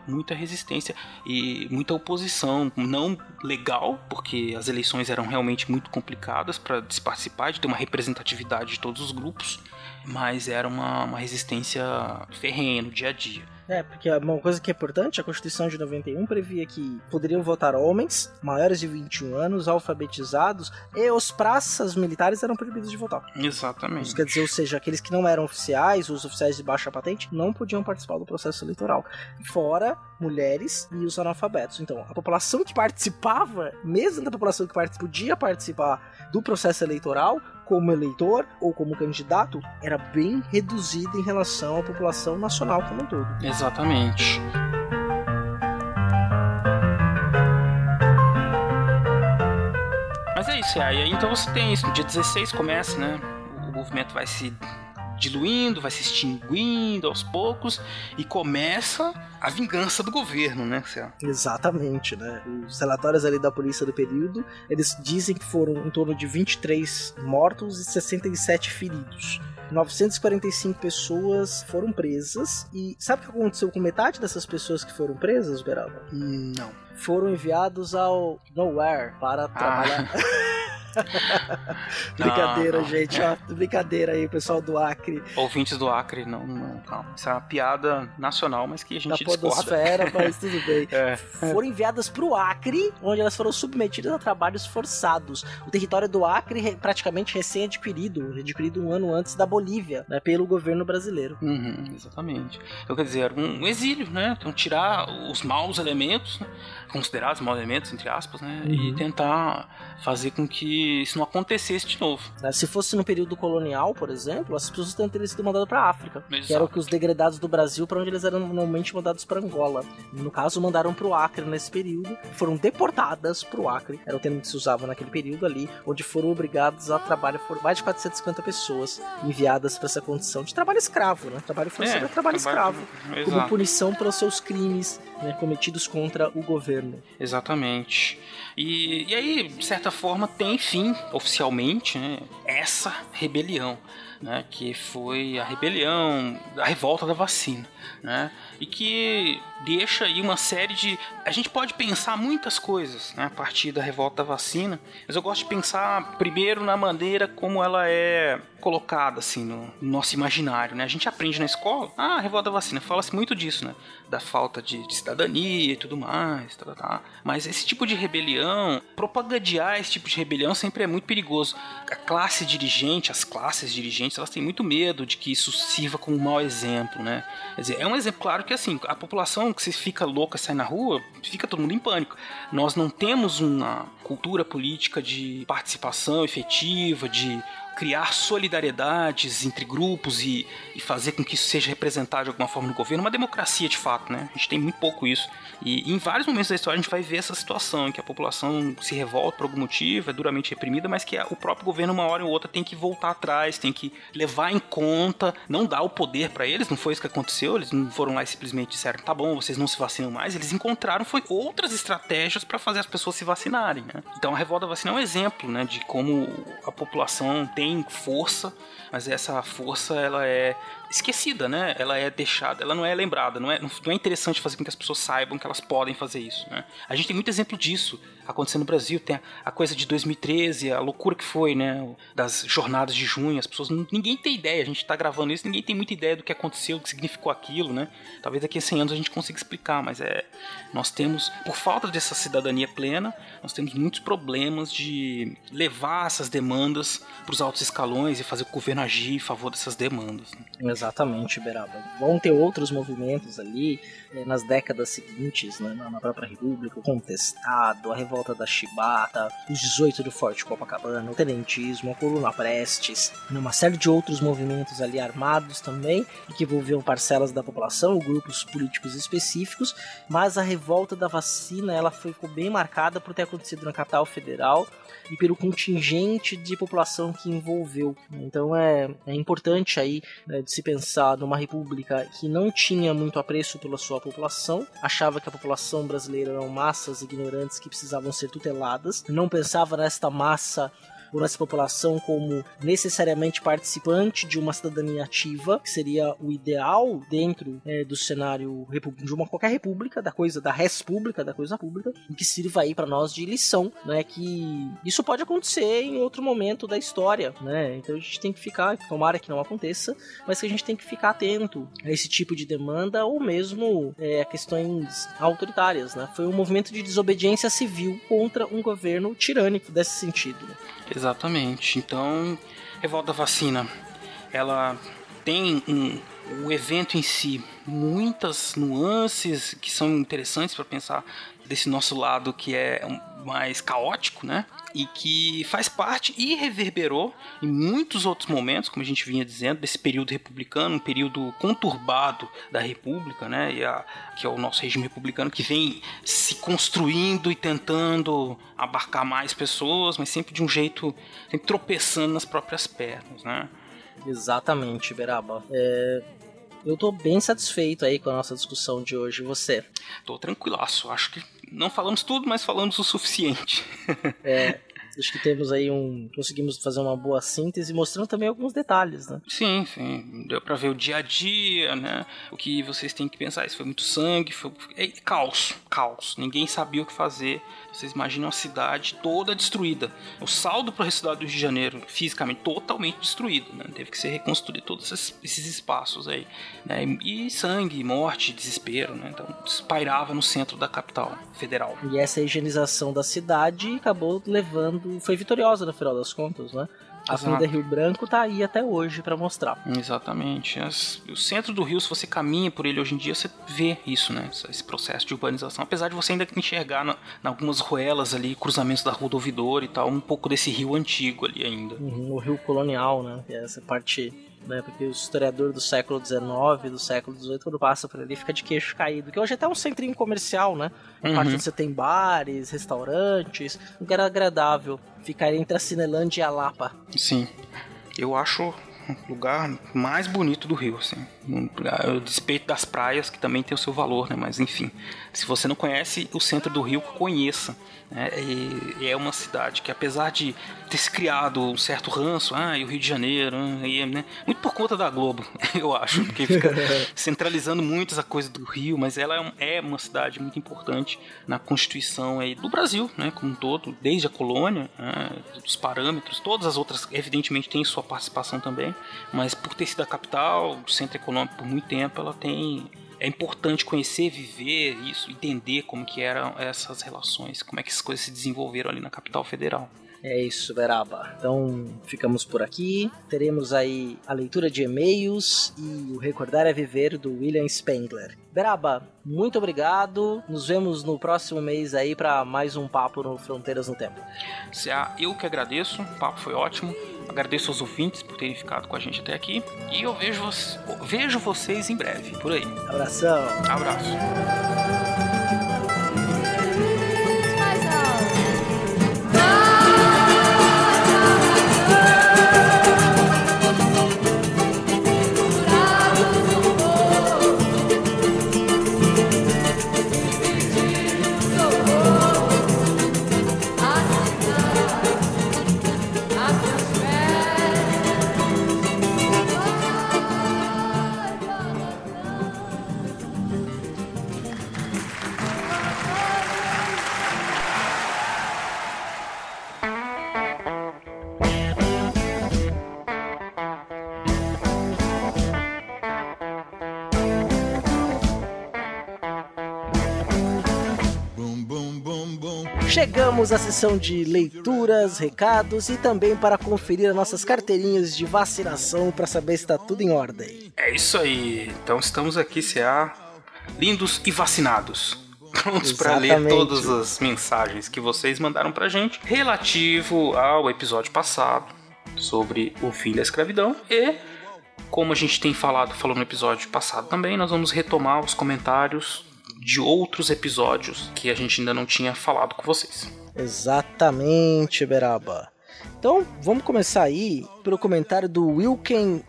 muita resistência e muita oposição, não legal, porque as eleições eram realmente muito complicadas para participar, de ter uma representatividade de todos os grupos, mas era uma, uma resistência ferrenha no dia a dia. É, porque uma coisa que é importante, a Constituição de 91 previa que poderiam votar homens maiores de 21 anos, alfabetizados, e os praças militares eram proibidos de votar. Exatamente. Isso quer dizer, ou seja, aqueles que não eram oficiais, os oficiais de baixa patente, não podiam participar do processo eleitoral. Fora mulheres e os analfabetos. Então, a população que participava, mesmo da população que podia participar do processo eleitoral, como eleitor ou como candidato era bem reduzida em relação à população nacional como um todo. Exatamente. Mas é isso, aí então você tem isso, no dia 16 começa, né? O movimento vai se diluindo, vai se extinguindo aos poucos e começa a vingança do governo, né? Exatamente, né? Os relatórios ali da polícia do período, eles dizem que foram em torno de 23 mortos e 67 feridos. 945 pessoas foram presas e sabe o que aconteceu com metade dessas pessoas que foram presas, Beraba? Hum, não. Foram enviados ao Nowhere para ah. trabalhar. brincadeira, não, não. gente. Ó, brincadeira aí, pessoal do Acre. Ouvintes do Acre, não, não, calma. Isso é uma piada nacional, mas que a gente da podosfera, mas tudo bem. É. Foram enviadas para o Acre, onde elas foram submetidas a trabalhos forçados. O território do Acre praticamente recém-adquirido, adquirido um ano antes da Bolívia, né, pelo governo brasileiro. Uhum, exatamente. Então, quer dizer, um exílio, né? Então, tirar os maus elementos, né? Considerados maus elementos, entre aspas, né? Uhum. E tentar fazer com que isso não acontecesse de novo. Né, se fosse no período colonial, por exemplo, as pessoas teriam sido mandadas para África, Exato. que eram que os degradados do Brasil para onde eles eram normalmente mandados para Angola. No caso, mandaram para o Acre nesse período, foram deportadas para o Acre, era o termo que se usava naquele período ali, onde foram obrigados a trabalho, foram mais de 450 pessoas enviadas para essa condição de trabalho escravo, né? Trabalho forçado é, é trabalho, trabalho escravo, como punição pelos seus crimes né, cometidos contra o governo. Exatamente. E, e aí, de certa forma, tem fim, oficialmente, né, essa rebelião. Né, que foi a rebelião, a revolta da vacina, né, e que deixa aí uma série de. A gente pode pensar muitas coisas né, a partir da revolta da vacina, mas eu gosto de pensar primeiro na maneira como ela é colocada assim no nosso imaginário. Né? A gente aprende na escola, ah, a revolta da vacina, fala-se muito disso, né? Da falta de, de cidadania e tudo mais, tá, tá, tá. mas esse tipo de rebelião, propagandear esse tipo de rebelião sempre é muito perigoso. A classe dirigente, as classes dirigentes, elas têm muito medo de que isso sirva como um mau exemplo, né? Quer dizer, é um exemplo claro que assim, a população que você fica louca, sai na rua, fica todo mundo em pânico. Nós não temos uma cultura política de participação efetiva, de criar solidariedades entre grupos e, e, fazer com que isso seja representado de alguma forma no governo, uma democracia de fato, né? A gente tem muito pouco isso. E, e em vários momentos da história a gente vai ver essa situação em que a população se revolta por algum motivo, é duramente reprimida, mas que o próprio governo, uma hora ou outra, tem que voltar atrás, tem que levar em conta, não dar o poder para eles, não foi isso que aconteceu, eles não foram lá e simplesmente disseram, tá bom, vocês não se vacinam mais, eles encontraram foi outras estratégias para fazer as pessoas se vacinarem, né? Então a revolta da vacina é um exemplo, né, de como a população tem tem força, mas essa força ela é esquecida, né? Ela é deixada, ela não é lembrada, não é, não é interessante fazer com que as pessoas saibam que elas podem fazer isso, né? A gente tem muito exemplo disso acontecendo no Brasil, tem a, coisa de 2013, a loucura que foi, né? Das jornadas de junho, as pessoas, ninguém tem ideia, a gente tá gravando isso, ninguém tem muita ideia do que aconteceu, do que significou aquilo, né? Talvez daqui a 100 anos a gente consiga explicar, mas é, nós temos, por falta dessa cidadania plena, nós temos muitos problemas de levar essas demandas para os altos escalões e fazer o governo agir em favor dessas demandas. Né? Exatamente, Beraba. Vão ter outros movimentos ali nas décadas seguintes, né, na própria República, o Contestado, a Revolta da Chibata, os 18 do Forte Copacabana, o Tenentismo, a Coluna Prestes, uma série de outros movimentos ali armados também, que envolviam parcelas da população ou grupos políticos específicos, mas a Revolta da Vacina ela foi, ficou bem marcada por ter acontecido na capital federal e pelo contingente de população que envolveu. Então é, é importante aí né, de se pensar numa república que não tinha muito apreço pela sua população, achava que a população brasileira eram massas ignorantes que precisavam ser tuteladas, não pensava nesta massa ou nessa população como necessariamente participante de uma cidadania ativa, que seria o ideal dentro é, do cenário de uma qualquer república, da coisa da res pública, da coisa pública, e que sirva aí para nós de lição, né? Que isso pode acontecer em outro momento da história, né? Então a gente tem que ficar, tomara que não aconteça, mas que a gente tem que ficar atento a esse tipo de demanda ou mesmo é, a questões autoritárias, né? Foi um movimento de desobediência civil contra um governo tirânico desse sentido. Né? Exatamente. Então, revolta vacina, ela tem um, o evento em si muitas nuances que são interessantes para pensar desse nosso lado que é mais caótico, né? E que faz parte e reverberou em muitos outros momentos, como a gente vinha dizendo, desse período republicano, um período conturbado da República, né? E a, que é o nosso regime republicano, que vem se construindo e tentando abarcar mais pessoas, mas sempre de um jeito, sempre tropeçando nas próprias pernas, né? Exatamente, Beraba. É, eu tô bem satisfeito aí com a nossa discussão de hoje. Você? Tô tranquilaço. Acho que não falamos tudo, mas falamos o suficiente. é, acho que temos aí um. Conseguimos fazer uma boa síntese, mostrando também alguns detalhes, né? Sim, sim. Deu pra ver o dia a dia, né? O que vocês têm que pensar. Isso foi muito sangue, foi. É, caos. Caos. Ninguém sabia o que fazer. Vocês imaginam a cidade toda destruída. O saldo para a cidade do Rio de Janeiro, fisicamente, totalmente destruído. Né? Teve que ser reconstruído todos esses, espaços aí. Né? E sangue, morte, desespero. Né? Então, pairava no centro da capital federal. E essa higienização da cidade acabou levando. Foi vitoriosa no final das contas, né? A Avenida Rio Branco tá aí até hoje para mostrar. Exatamente. As, o centro do Rio, se você caminha por ele hoje em dia, você vê isso, né? Esse processo de urbanização. Apesar de você ainda enxergar na, na algumas ruelas ali, cruzamentos da Rua do Ouvidor e tal, um pouco desse rio antigo ali ainda. Uhum, o rio colonial, né? Essa parte né? Porque o historiador do século XIX, do século XVIII, quando passa por ali, fica de queixo caído. Que hoje é até um centrinho comercial, né? A uhum. parte onde você tem bares, restaurantes, um lugar agradável. Ficar entre a Cinelândia e a Lapa. Sim. Eu acho o lugar mais bonito do Rio, assim. A despeito das praias, que também tem o seu valor, né? Mas enfim, se você não conhece o centro do Rio, conheça. Né? É uma cidade que, apesar de ter se criado um certo ranço, ah, e o Rio de Janeiro, ah, e, né? muito por conta da Globo, eu acho, porque fica centralizando muito essa coisa do Rio, mas ela é, é uma cidade muito importante na constituição aí do Brasil, né? Como um todo, desde a colônia, né? os parâmetros, todas as outras, evidentemente, têm sua participação também, mas por ter sido a capital, centro econômico por muito tempo, ela tem é importante conhecer, viver isso, entender como que eram essas relações, como é que essas coisas se desenvolveram ali na capital federal. É isso, Beraba. Então ficamos por aqui. Teremos aí a leitura de e-mails e o Recordar é Viver do William Spengler. Beraba, muito obrigado. Nos vemos no próximo mês aí para mais um papo no Fronteiras no Tempo. Eu que agradeço, o papo foi ótimo. Agradeço aos ouvintes por terem ficado com a gente até aqui. E eu vejo, vejo vocês em breve, por aí. Abração. Abraço. Chegamos à sessão de leituras, recados e também para conferir as nossas carteirinhas de vacinação para saber se está tudo em ordem. É isso aí. Então estamos aqui, CA, lindos e vacinados. Prontos para ler todas as mensagens que vocês mandaram pra gente relativo ao episódio passado sobre o fim da escravidão e como a gente tem falado, falou no episódio passado também, nós vamos retomar os comentários de outros episódios que a gente ainda não tinha falado com vocês. Exatamente, Beraba. Então, vamos começar aí pelo comentário do Wilken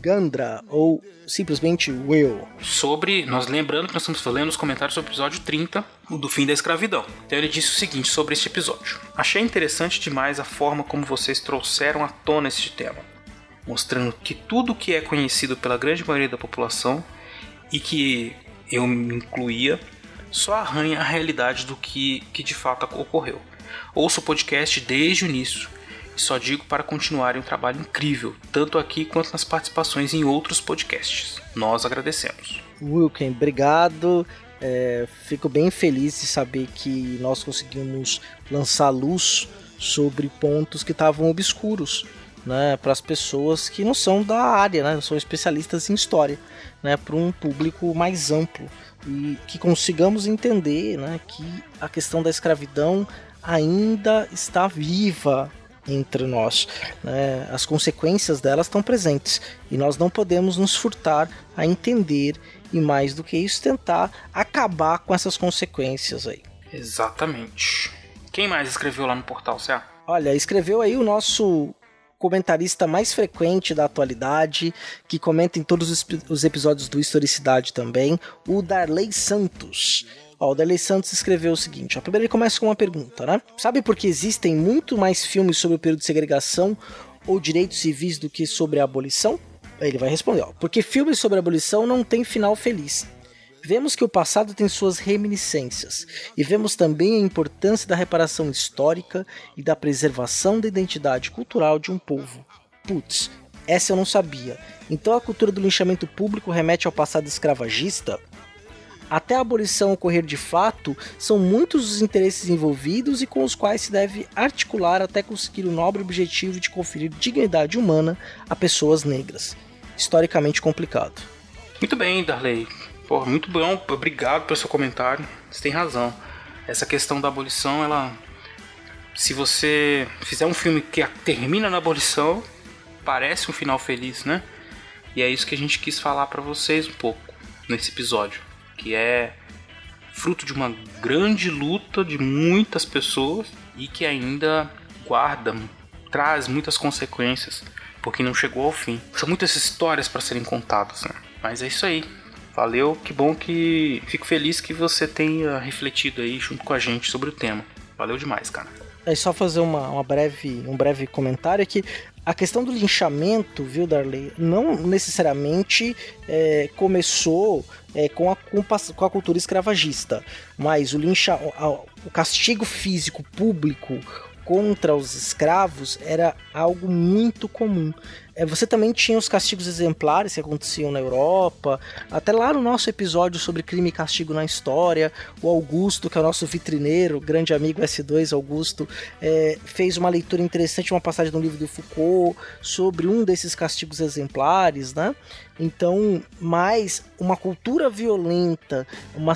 Gandra ou simplesmente Will. Sobre, nós lembrando que nós estamos falando os comentários sobre o episódio 30, o do fim da escravidão. Então ele disse o seguinte sobre este episódio: Achei interessante demais a forma como vocês trouxeram à tona este tema, mostrando que tudo que é conhecido pela grande maioria da população e que eu me incluía só arranha a realidade do que, que de fato ocorreu. Ouço o podcast desde o início e só digo para continuarem um trabalho incrível, tanto aqui quanto nas participações em outros podcasts. Nós agradecemos. Wilken, obrigado. É, fico bem feliz de saber que nós conseguimos lançar luz sobre pontos que estavam obscuros né, para as pessoas que não são da área, né, não são especialistas em história, né, para um público mais amplo e que consigamos entender né, que a questão da escravidão ainda está viva entre nós. Né? As consequências delas estão presentes e nós não podemos nos furtar a entender e mais do que isso tentar acabar com essas consequências aí. Exatamente. Quem mais escreveu lá no portal, Cé? Olha, escreveu aí o nosso comentarista mais frequente da atualidade, que comenta em todos os, os episódios do Historicidade também, o Darley Santos. Ó, o Darley Santos escreveu o seguinte: ó, primeiro ele começa com uma pergunta, né? Sabe por que existem muito mais filmes sobre o período de segregação ou direitos civis do que sobre a abolição? Aí ele vai responder: ó, porque filmes sobre a abolição não têm final feliz. Vemos que o passado tem suas reminiscências, e vemos também a importância da reparação histórica e da preservação da identidade cultural de um povo. Putz, essa eu não sabia. Então a cultura do linchamento público remete ao passado escravagista? Até a abolição ocorrer de fato, são muitos os interesses envolvidos e com os quais se deve articular até conseguir o nobre objetivo de conferir dignidade humana a pessoas negras. Historicamente complicado. Muito bem, Darley. Pô, muito bom, obrigado pelo seu comentário. Você tem razão. Essa questão da abolição, ela. Se você fizer um filme que termina na abolição, parece um final feliz, né? E é isso que a gente quis falar para vocês um pouco nesse episódio, que é fruto de uma grande luta de muitas pessoas e que ainda guarda, traz muitas consequências, porque não chegou ao fim. São muitas histórias para serem contadas, né? Mas é isso aí. Valeu, que bom que. Fico feliz que você tenha refletido aí junto com a gente sobre o tema. Valeu demais, cara. É só fazer uma, uma breve, um breve comentário aqui. A questão do linchamento, viu, Darley, não necessariamente é, começou é, com, a, com, a cultura escravagista, mas o, lincha, o castigo físico público contra os escravos era algo muito comum. É, você também tinha os castigos exemplares que aconteciam na Europa, até lá no nosso episódio sobre crime e castigo na história, o Augusto, que é o nosso vitrineiro, grande amigo S2 Augusto, é, fez uma leitura interessante, uma passagem no livro do Foucault sobre um desses castigos exemplares, né? Então, mais uma cultura violenta, uma,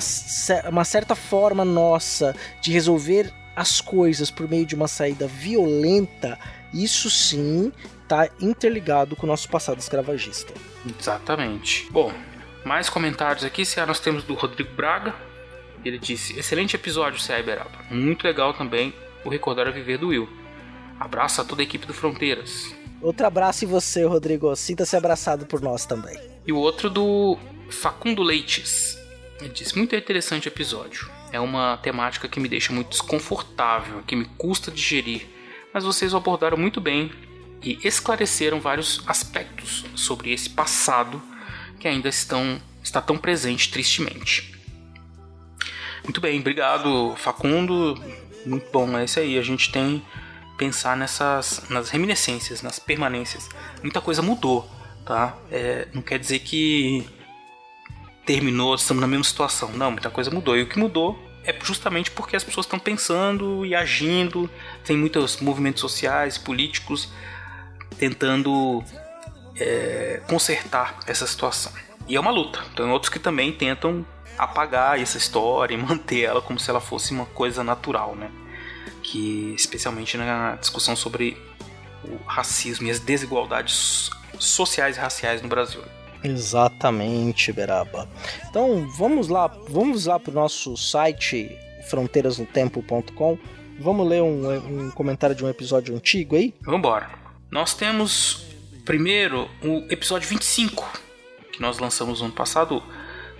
uma certa forma nossa de resolver as coisas por meio de uma saída violenta, isso sim está interligado com o nosso passado escravagista. Exatamente. Bom, mais comentários aqui, se nós temos do Rodrigo Braga. Ele disse: Excelente episódio, Cyberaba. Muito legal também o Recordar a Viver do Will. Abraço a toda a equipe do Fronteiras. Outro abraço em você, Rodrigo. Sinta-se abraçado por nós também. E o outro do Facundo Leites. Ele disse: Muito interessante o episódio é uma temática que me deixa muito desconfortável, que me custa digerir, mas vocês o abordaram muito bem e esclareceram vários aspectos sobre esse passado que ainda estão, está tão presente tristemente. Muito bem, obrigado Facundo, muito bom, é isso aí, a gente tem pensar nessas nas reminiscências, nas permanências. Muita coisa mudou, tá? É, não quer dizer que terminou, estamos na mesma situação. Não, muita coisa mudou. E o que mudou é justamente porque as pessoas estão pensando e agindo. Tem muitos movimentos sociais, políticos tentando é, consertar essa situação. E é uma luta. Tem outros que também tentam apagar essa história e manter ela como se ela fosse uma coisa natural, né? Que especialmente na discussão sobre o racismo e as desigualdades sociais e raciais no Brasil. Exatamente, Beraba. Então vamos lá, vamos lá para o nosso site fronteirasnotempo.com. Vamos ler um, um, comentário de um episódio antigo aí? Vamos embora. Nós temos Primeiro, o episódio 25, que nós lançamos no ano passado,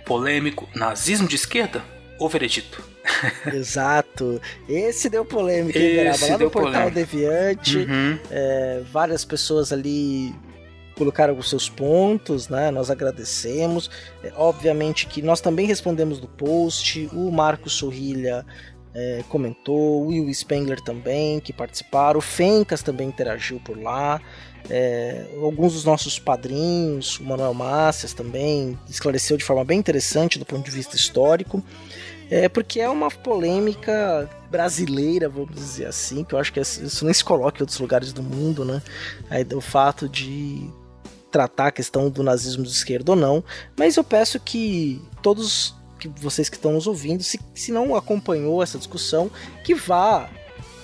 polêmico Nazismo de Esquerda ou Veredito? Exato. Esse deu polêmica, hein, Esse Lá no deu Portal polêmica. Deviante, Uhum. é, várias pessoas ali colocaram os seus pontos, né? Nós agradecemos. É, obviamente que nós também respondemos no post. O Marcos Sorrilha é, comentou, o Will Spengler também, que participaram. O Fencas também interagiu por lá. É, alguns dos nossos padrinhos, o Manuel Macias também esclareceu de forma bem interessante do ponto de vista histórico. É porque é uma polêmica brasileira, vamos dizer assim, que eu acho que isso nem se coloca em outros lugares do mundo, né? Aí, o fato de tratar a questão do nazismo de esquerda ou não, mas eu peço que todos que vocês que estão nos ouvindo, se, se não acompanhou essa discussão, que vá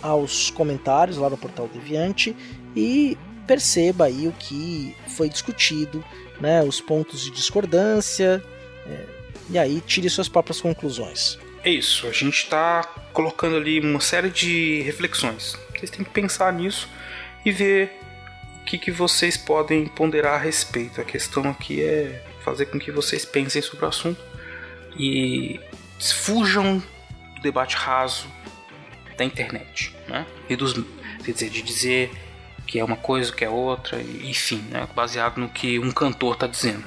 aos comentários lá no Portal Deviante e perceba aí o que foi discutido, né, os pontos de discordância, é, e aí tire suas próprias conclusões. É isso, a gente está colocando ali uma série de reflexões. Vocês têm que pensar nisso e ver o que, que vocês podem ponderar a respeito. A questão aqui é fazer com que vocês pensem sobre o assunto e fujam do debate raso da internet, né? E dos, quer dizer, de dizer que é uma coisa, que é outra, enfim, né? baseado no que um cantor está dizendo.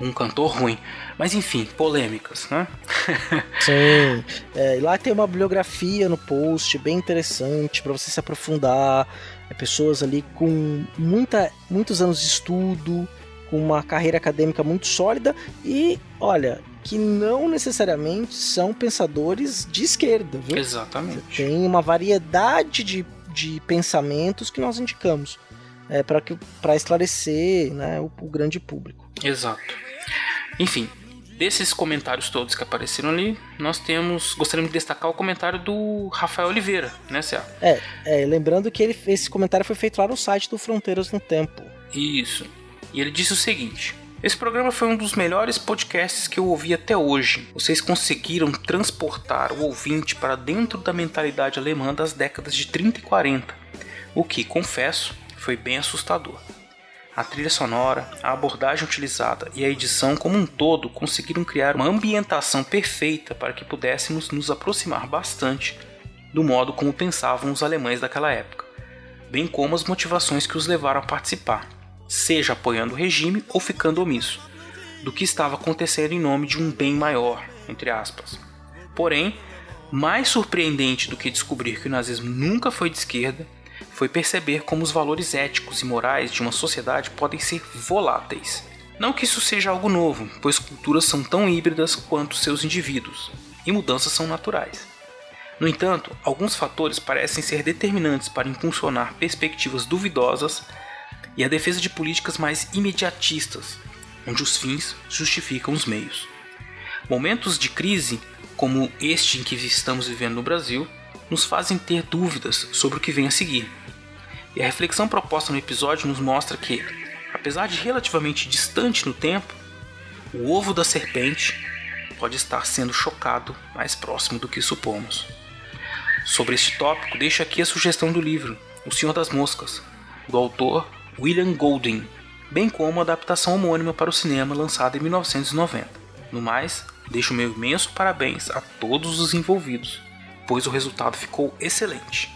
Um cantor ruim. Mas enfim, polêmicas, né? Sim. É, lá tem uma bibliografia no post bem interessante para você se aprofundar. É, pessoas ali com muita, muitos anos de estudo, com uma carreira acadêmica muito sólida e, olha, que não necessariamente são pensadores de esquerda, viu? Exatamente. Tem uma variedade de, de pensamentos que nós indicamos é, para esclarecer né, o, o grande público. Exato. Enfim, desses comentários todos que apareceram ali, nós temos. Gostaríamos de destacar o comentário do Rafael Oliveira, né, Cé? É, é, lembrando que ele, esse comentário foi feito lá no site do Fronteiras no Tempo. Isso. E ele disse o seguinte. Esse programa foi um dos melhores podcasts que eu ouvi até hoje. Vocês conseguiram transportar o ouvinte para dentro da mentalidade alemã das décadas de 30 e 40, o que, confesso, foi bem assustador. A trilha sonora, a abordagem utilizada e a edição como um todo conseguiram criar uma ambientação perfeita para que pudéssemos nos aproximar bastante do modo como pensavam os alemães daquela época, bem como as motivações que os levaram a participar, seja apoiando o regime ou ficando omisso, do que estava acontecendo em nome de um bem maior, entre aspas. Porém, mais surpreendente do que descobrir que o nazismo nunca foi de esquerda foi perceber como os valores éticos e morais de uma sociedade podem ser voláteis. Não que isso seja algo novo, pois culturas são tão híbridas quanto seus indivíduos, e mudanças são naturais. No entanto, alguns fatores parecem ser determinantes para impulsionar perspectivas duvidosas e a defesa de políticas mais imediatistas, onde os fins justificam os meios. Momentos de crise, como este em que estamos vivendo no Brasil, nos fazem ter dúvidas sobre o que vem a seguir. E a reflexão proposta no episódio nos mostra que, apesar de relativamente distante no tempo, o ovo da serpente pode estar sendo chocado mais próximo do que supomos. Sobre este tópico, deixo aqui a sugestão do livro O Senhor das Moscas, do autor William Golding, bem como a adaptação homônima para o cinema lançada em 1990. No mais, deixo meu imenso parabéns a todos os envolvidos, pois o resultado ficou excelente.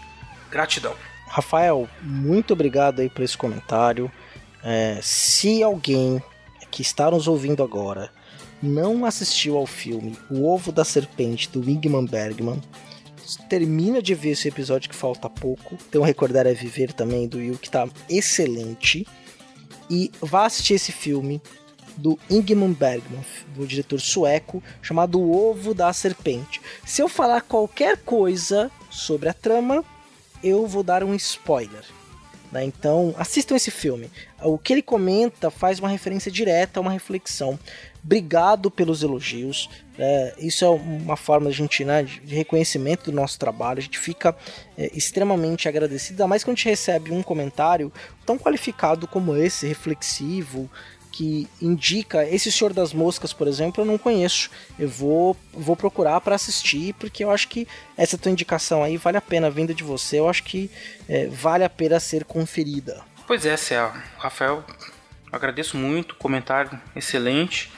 Gratidão. Rafael, muito obrigado aí por esse comentário. É, se alguém que está nos ouvindo agora não assistiu ao filme O Ovo da Serpente do Ingmar Bergman, termina de ver esse episódio que falta pouco. Um Recordar é Viver também do Will que está excelente. E vá assistir esse filme do Ingmar Bergman, do diretor sueco, chamado O Ovo da Serpente. Se eu falar qualquer coisa sobre a trama, eu vou dar um spoiler. Né? Então, assistam esse filme. O que ele comenta faz uma referência direta a uma reflexão. Obrigado pelos elogios. É, isso é uma forma de, gente, né, de reconhecimento do nosso trabalho. A gente fica é, extremamente agradecido, ainda mais quando a gente recebe um comentário tão qualificado como esse, reflexivo, que indica esse Senhor das Moscas, por exemplo, eu não conheço. Eu vou, vou procurar para assistir, porque eu acho que essa tua indicação aí vale a pena, vinda de você, eu acho que é, vale a pena ser conferida. Pois é, Céu. Rafael, agradeço muito, comentário excelente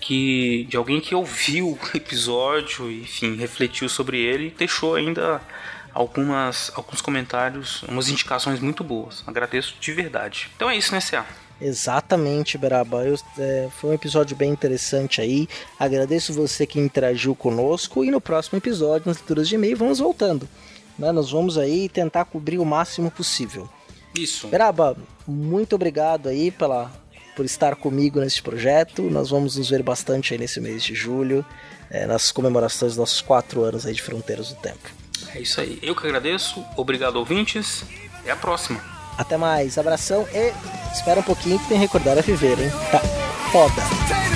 que de alguém que ouviu o episódio, enfim, refletiu sobre ele e deixou ainda algumas alguns comentários, umas indicações muito boas. Agradeço de verdade. Então é isso, né, Céu? Exatamente, Braba. Eu, é, foi um episódio bem interessante aí. Agradeço você que interagiu conosco e no próximo episódio, nas leituras de e-mail, vamos voltando. Né? Nós vamos aí tentar cobrir o máximo possível. Isso. Braba, muito obrigado aí pela, por estar comigo nesse projeto. Nós vamos nos ver bastante aí nesse mês de julho, é, nas comemorações dos nossos quatro anos aí de Fronteiras do Tempo. É isso aí. Eu que agradeço. Obrigado, ouvintes. Até a próxima. Até mais, abração e espera um pouquinho que tem Recordar a Viver, hein? Tá foda.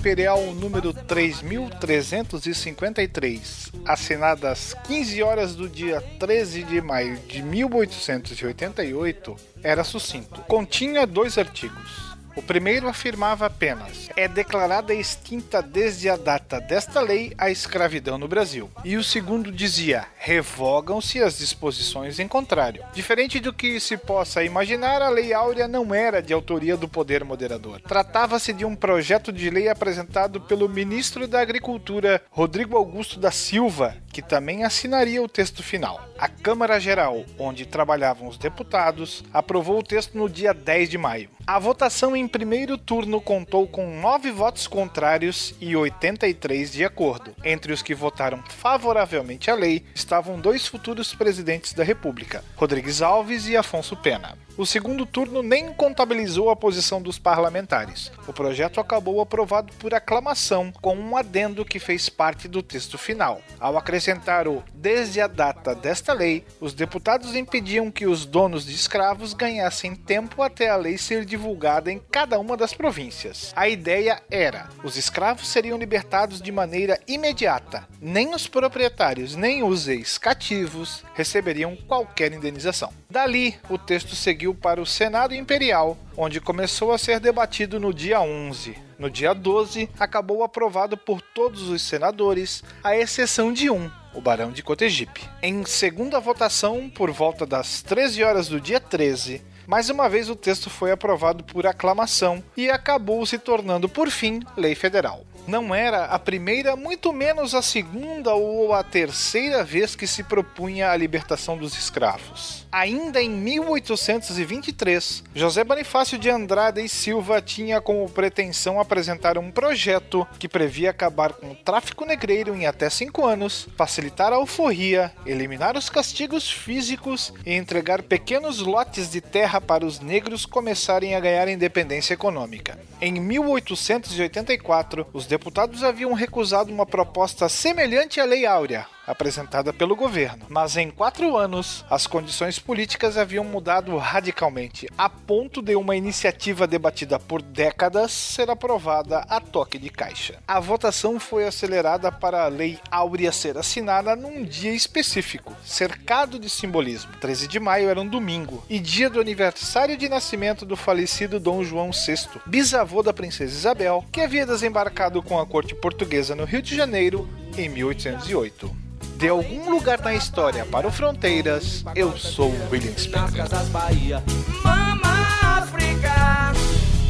Imperial número 3353, assinada às 15 horas do dia 13 de maio de 1888, era sucinto. Continha dois artigos. O primeiro afirmava apenas: é declarada extinta desde a data desta lei a escravidão no Brasil. E o segundo dizia: revogam-se as disposições em contrário. Diferente do que se possa imaginar, a Lei Áurea não era de autoria do poder moderador. Tratava-se de um projeto de lei apresentado pelo ministro da Agricultura, Rodrigo Augusto da Silva, que também assinaria o texto final. A Câmara Geral, onde trabalhavam os deputados, aprovou o texto no dia 10 de maio. A votação em primeiro turno contou com nove votos contrários e 83 de acordo. Entre os que votaram favoravelmente à lei estavam dois futuros presidentes da República, Rodrigues Alves e Afonso Pena. O segundo turno nem contabilizou a posição dos parlamentares. O projeto acabou aprovado por aclamação, com um adendo que fez parte do texto final. Ao acrescentar o desde a data desta lei, os deputados impediam que os donos de escravos ganhassem tempo até a lei ser divulgada em cada uma das províncias. A ideia era: os escravos seriam libertados de maneira imediata. Nem os proprietários nem os ex-cativos receberiam qualquer indenização. Dali, o texto seguiu para o Senado Imperial, onde começou a ser debatido no dia 11. No dia 12, acabou aprovado por todos os senadores, à exceção de um, o Barão de Cotegipe. Em segunda votação, por volta das 13 horas do dia 13, mais uma vez o texto foi aprovado por aclamação e acabou se tornando, por fim, lei federal. Não era a primeira, muito menos a segunda ou a terceira vez que se propunha a libertação dos escravos. Ainda em 1823, José Bonifácio de Andrade e Silva tinha como pretensão apresentar um projeto que previa acabar com o tráfico negreiro em até cinco anos, facilitar a alforria, eliminar os castigos físicos e entregar pequenos lotes de terra para os negros começarem a ganhar independência econômica. Em 1884, os deputados haviam recusado uma proposta semelhante à Lei Áurea, apresentada pelo governo. Mas em quatro anos, as condições políticas haviam mudado radicalmente, a ponto de uma iniciativa debatida por décadas ser aprovada a toque de caixa. A votação foi acelerada para a Lei Áurea ser assinada num dia específico, cercado de simbolismo. 13 de maio era um domingo e dia do aniversário de nascimento do falecido Dom João VI, bisavô da princesa Isabel, que havia desembarcado com a corte portuguesa no Rio de Janeiro em 1808 de algum lugar na história para o Fronteiras, eu sou William Nas Spengler. Mama África,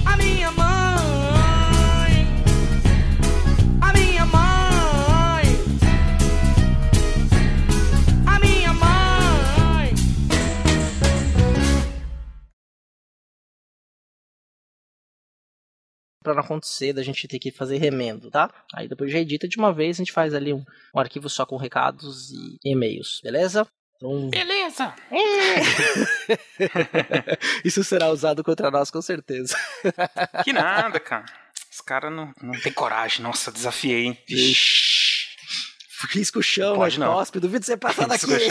a minha mãe. Pra não acontecer da gente ter que fazer remendo, tá? Aí depois já edita de uma vez, a gente faz ali um, um arquivo só com recados e e-mails, beleza? Então, Beleza! isso será usado contra nós com certeza. Que nada, cara. Os caras não, não tem coragem. Nossa, desafiei, hein? Risca o chão, Pode mas não. cospe, duvido você passar daqui. Cospe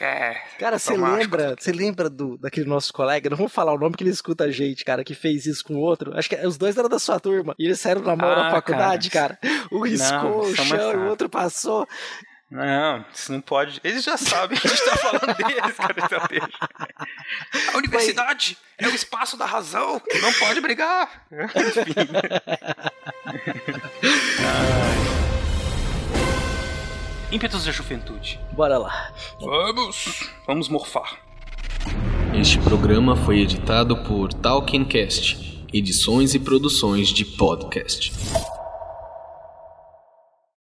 é. Cara, você lembra, você lembra do, daquele nosso colega, não vou falar o nome que ele escuta a gente, cara, que fez isso com o outro. Acho que os dois eram da sua turma. E eles saíram na mão Ah, na faculdade, cara. Um riscou o chão e o outro passou. Não, isso não pode. Eles já sabem que a gente tá falando deles, cara. Então. A universidade é o espaço da razão. Não pode brigar. Enfim. Ímpetos da juventude. Bora lá. Vamos. Vamos morfar. Este programa foi editado por Talkincast, edições e produções de podcast.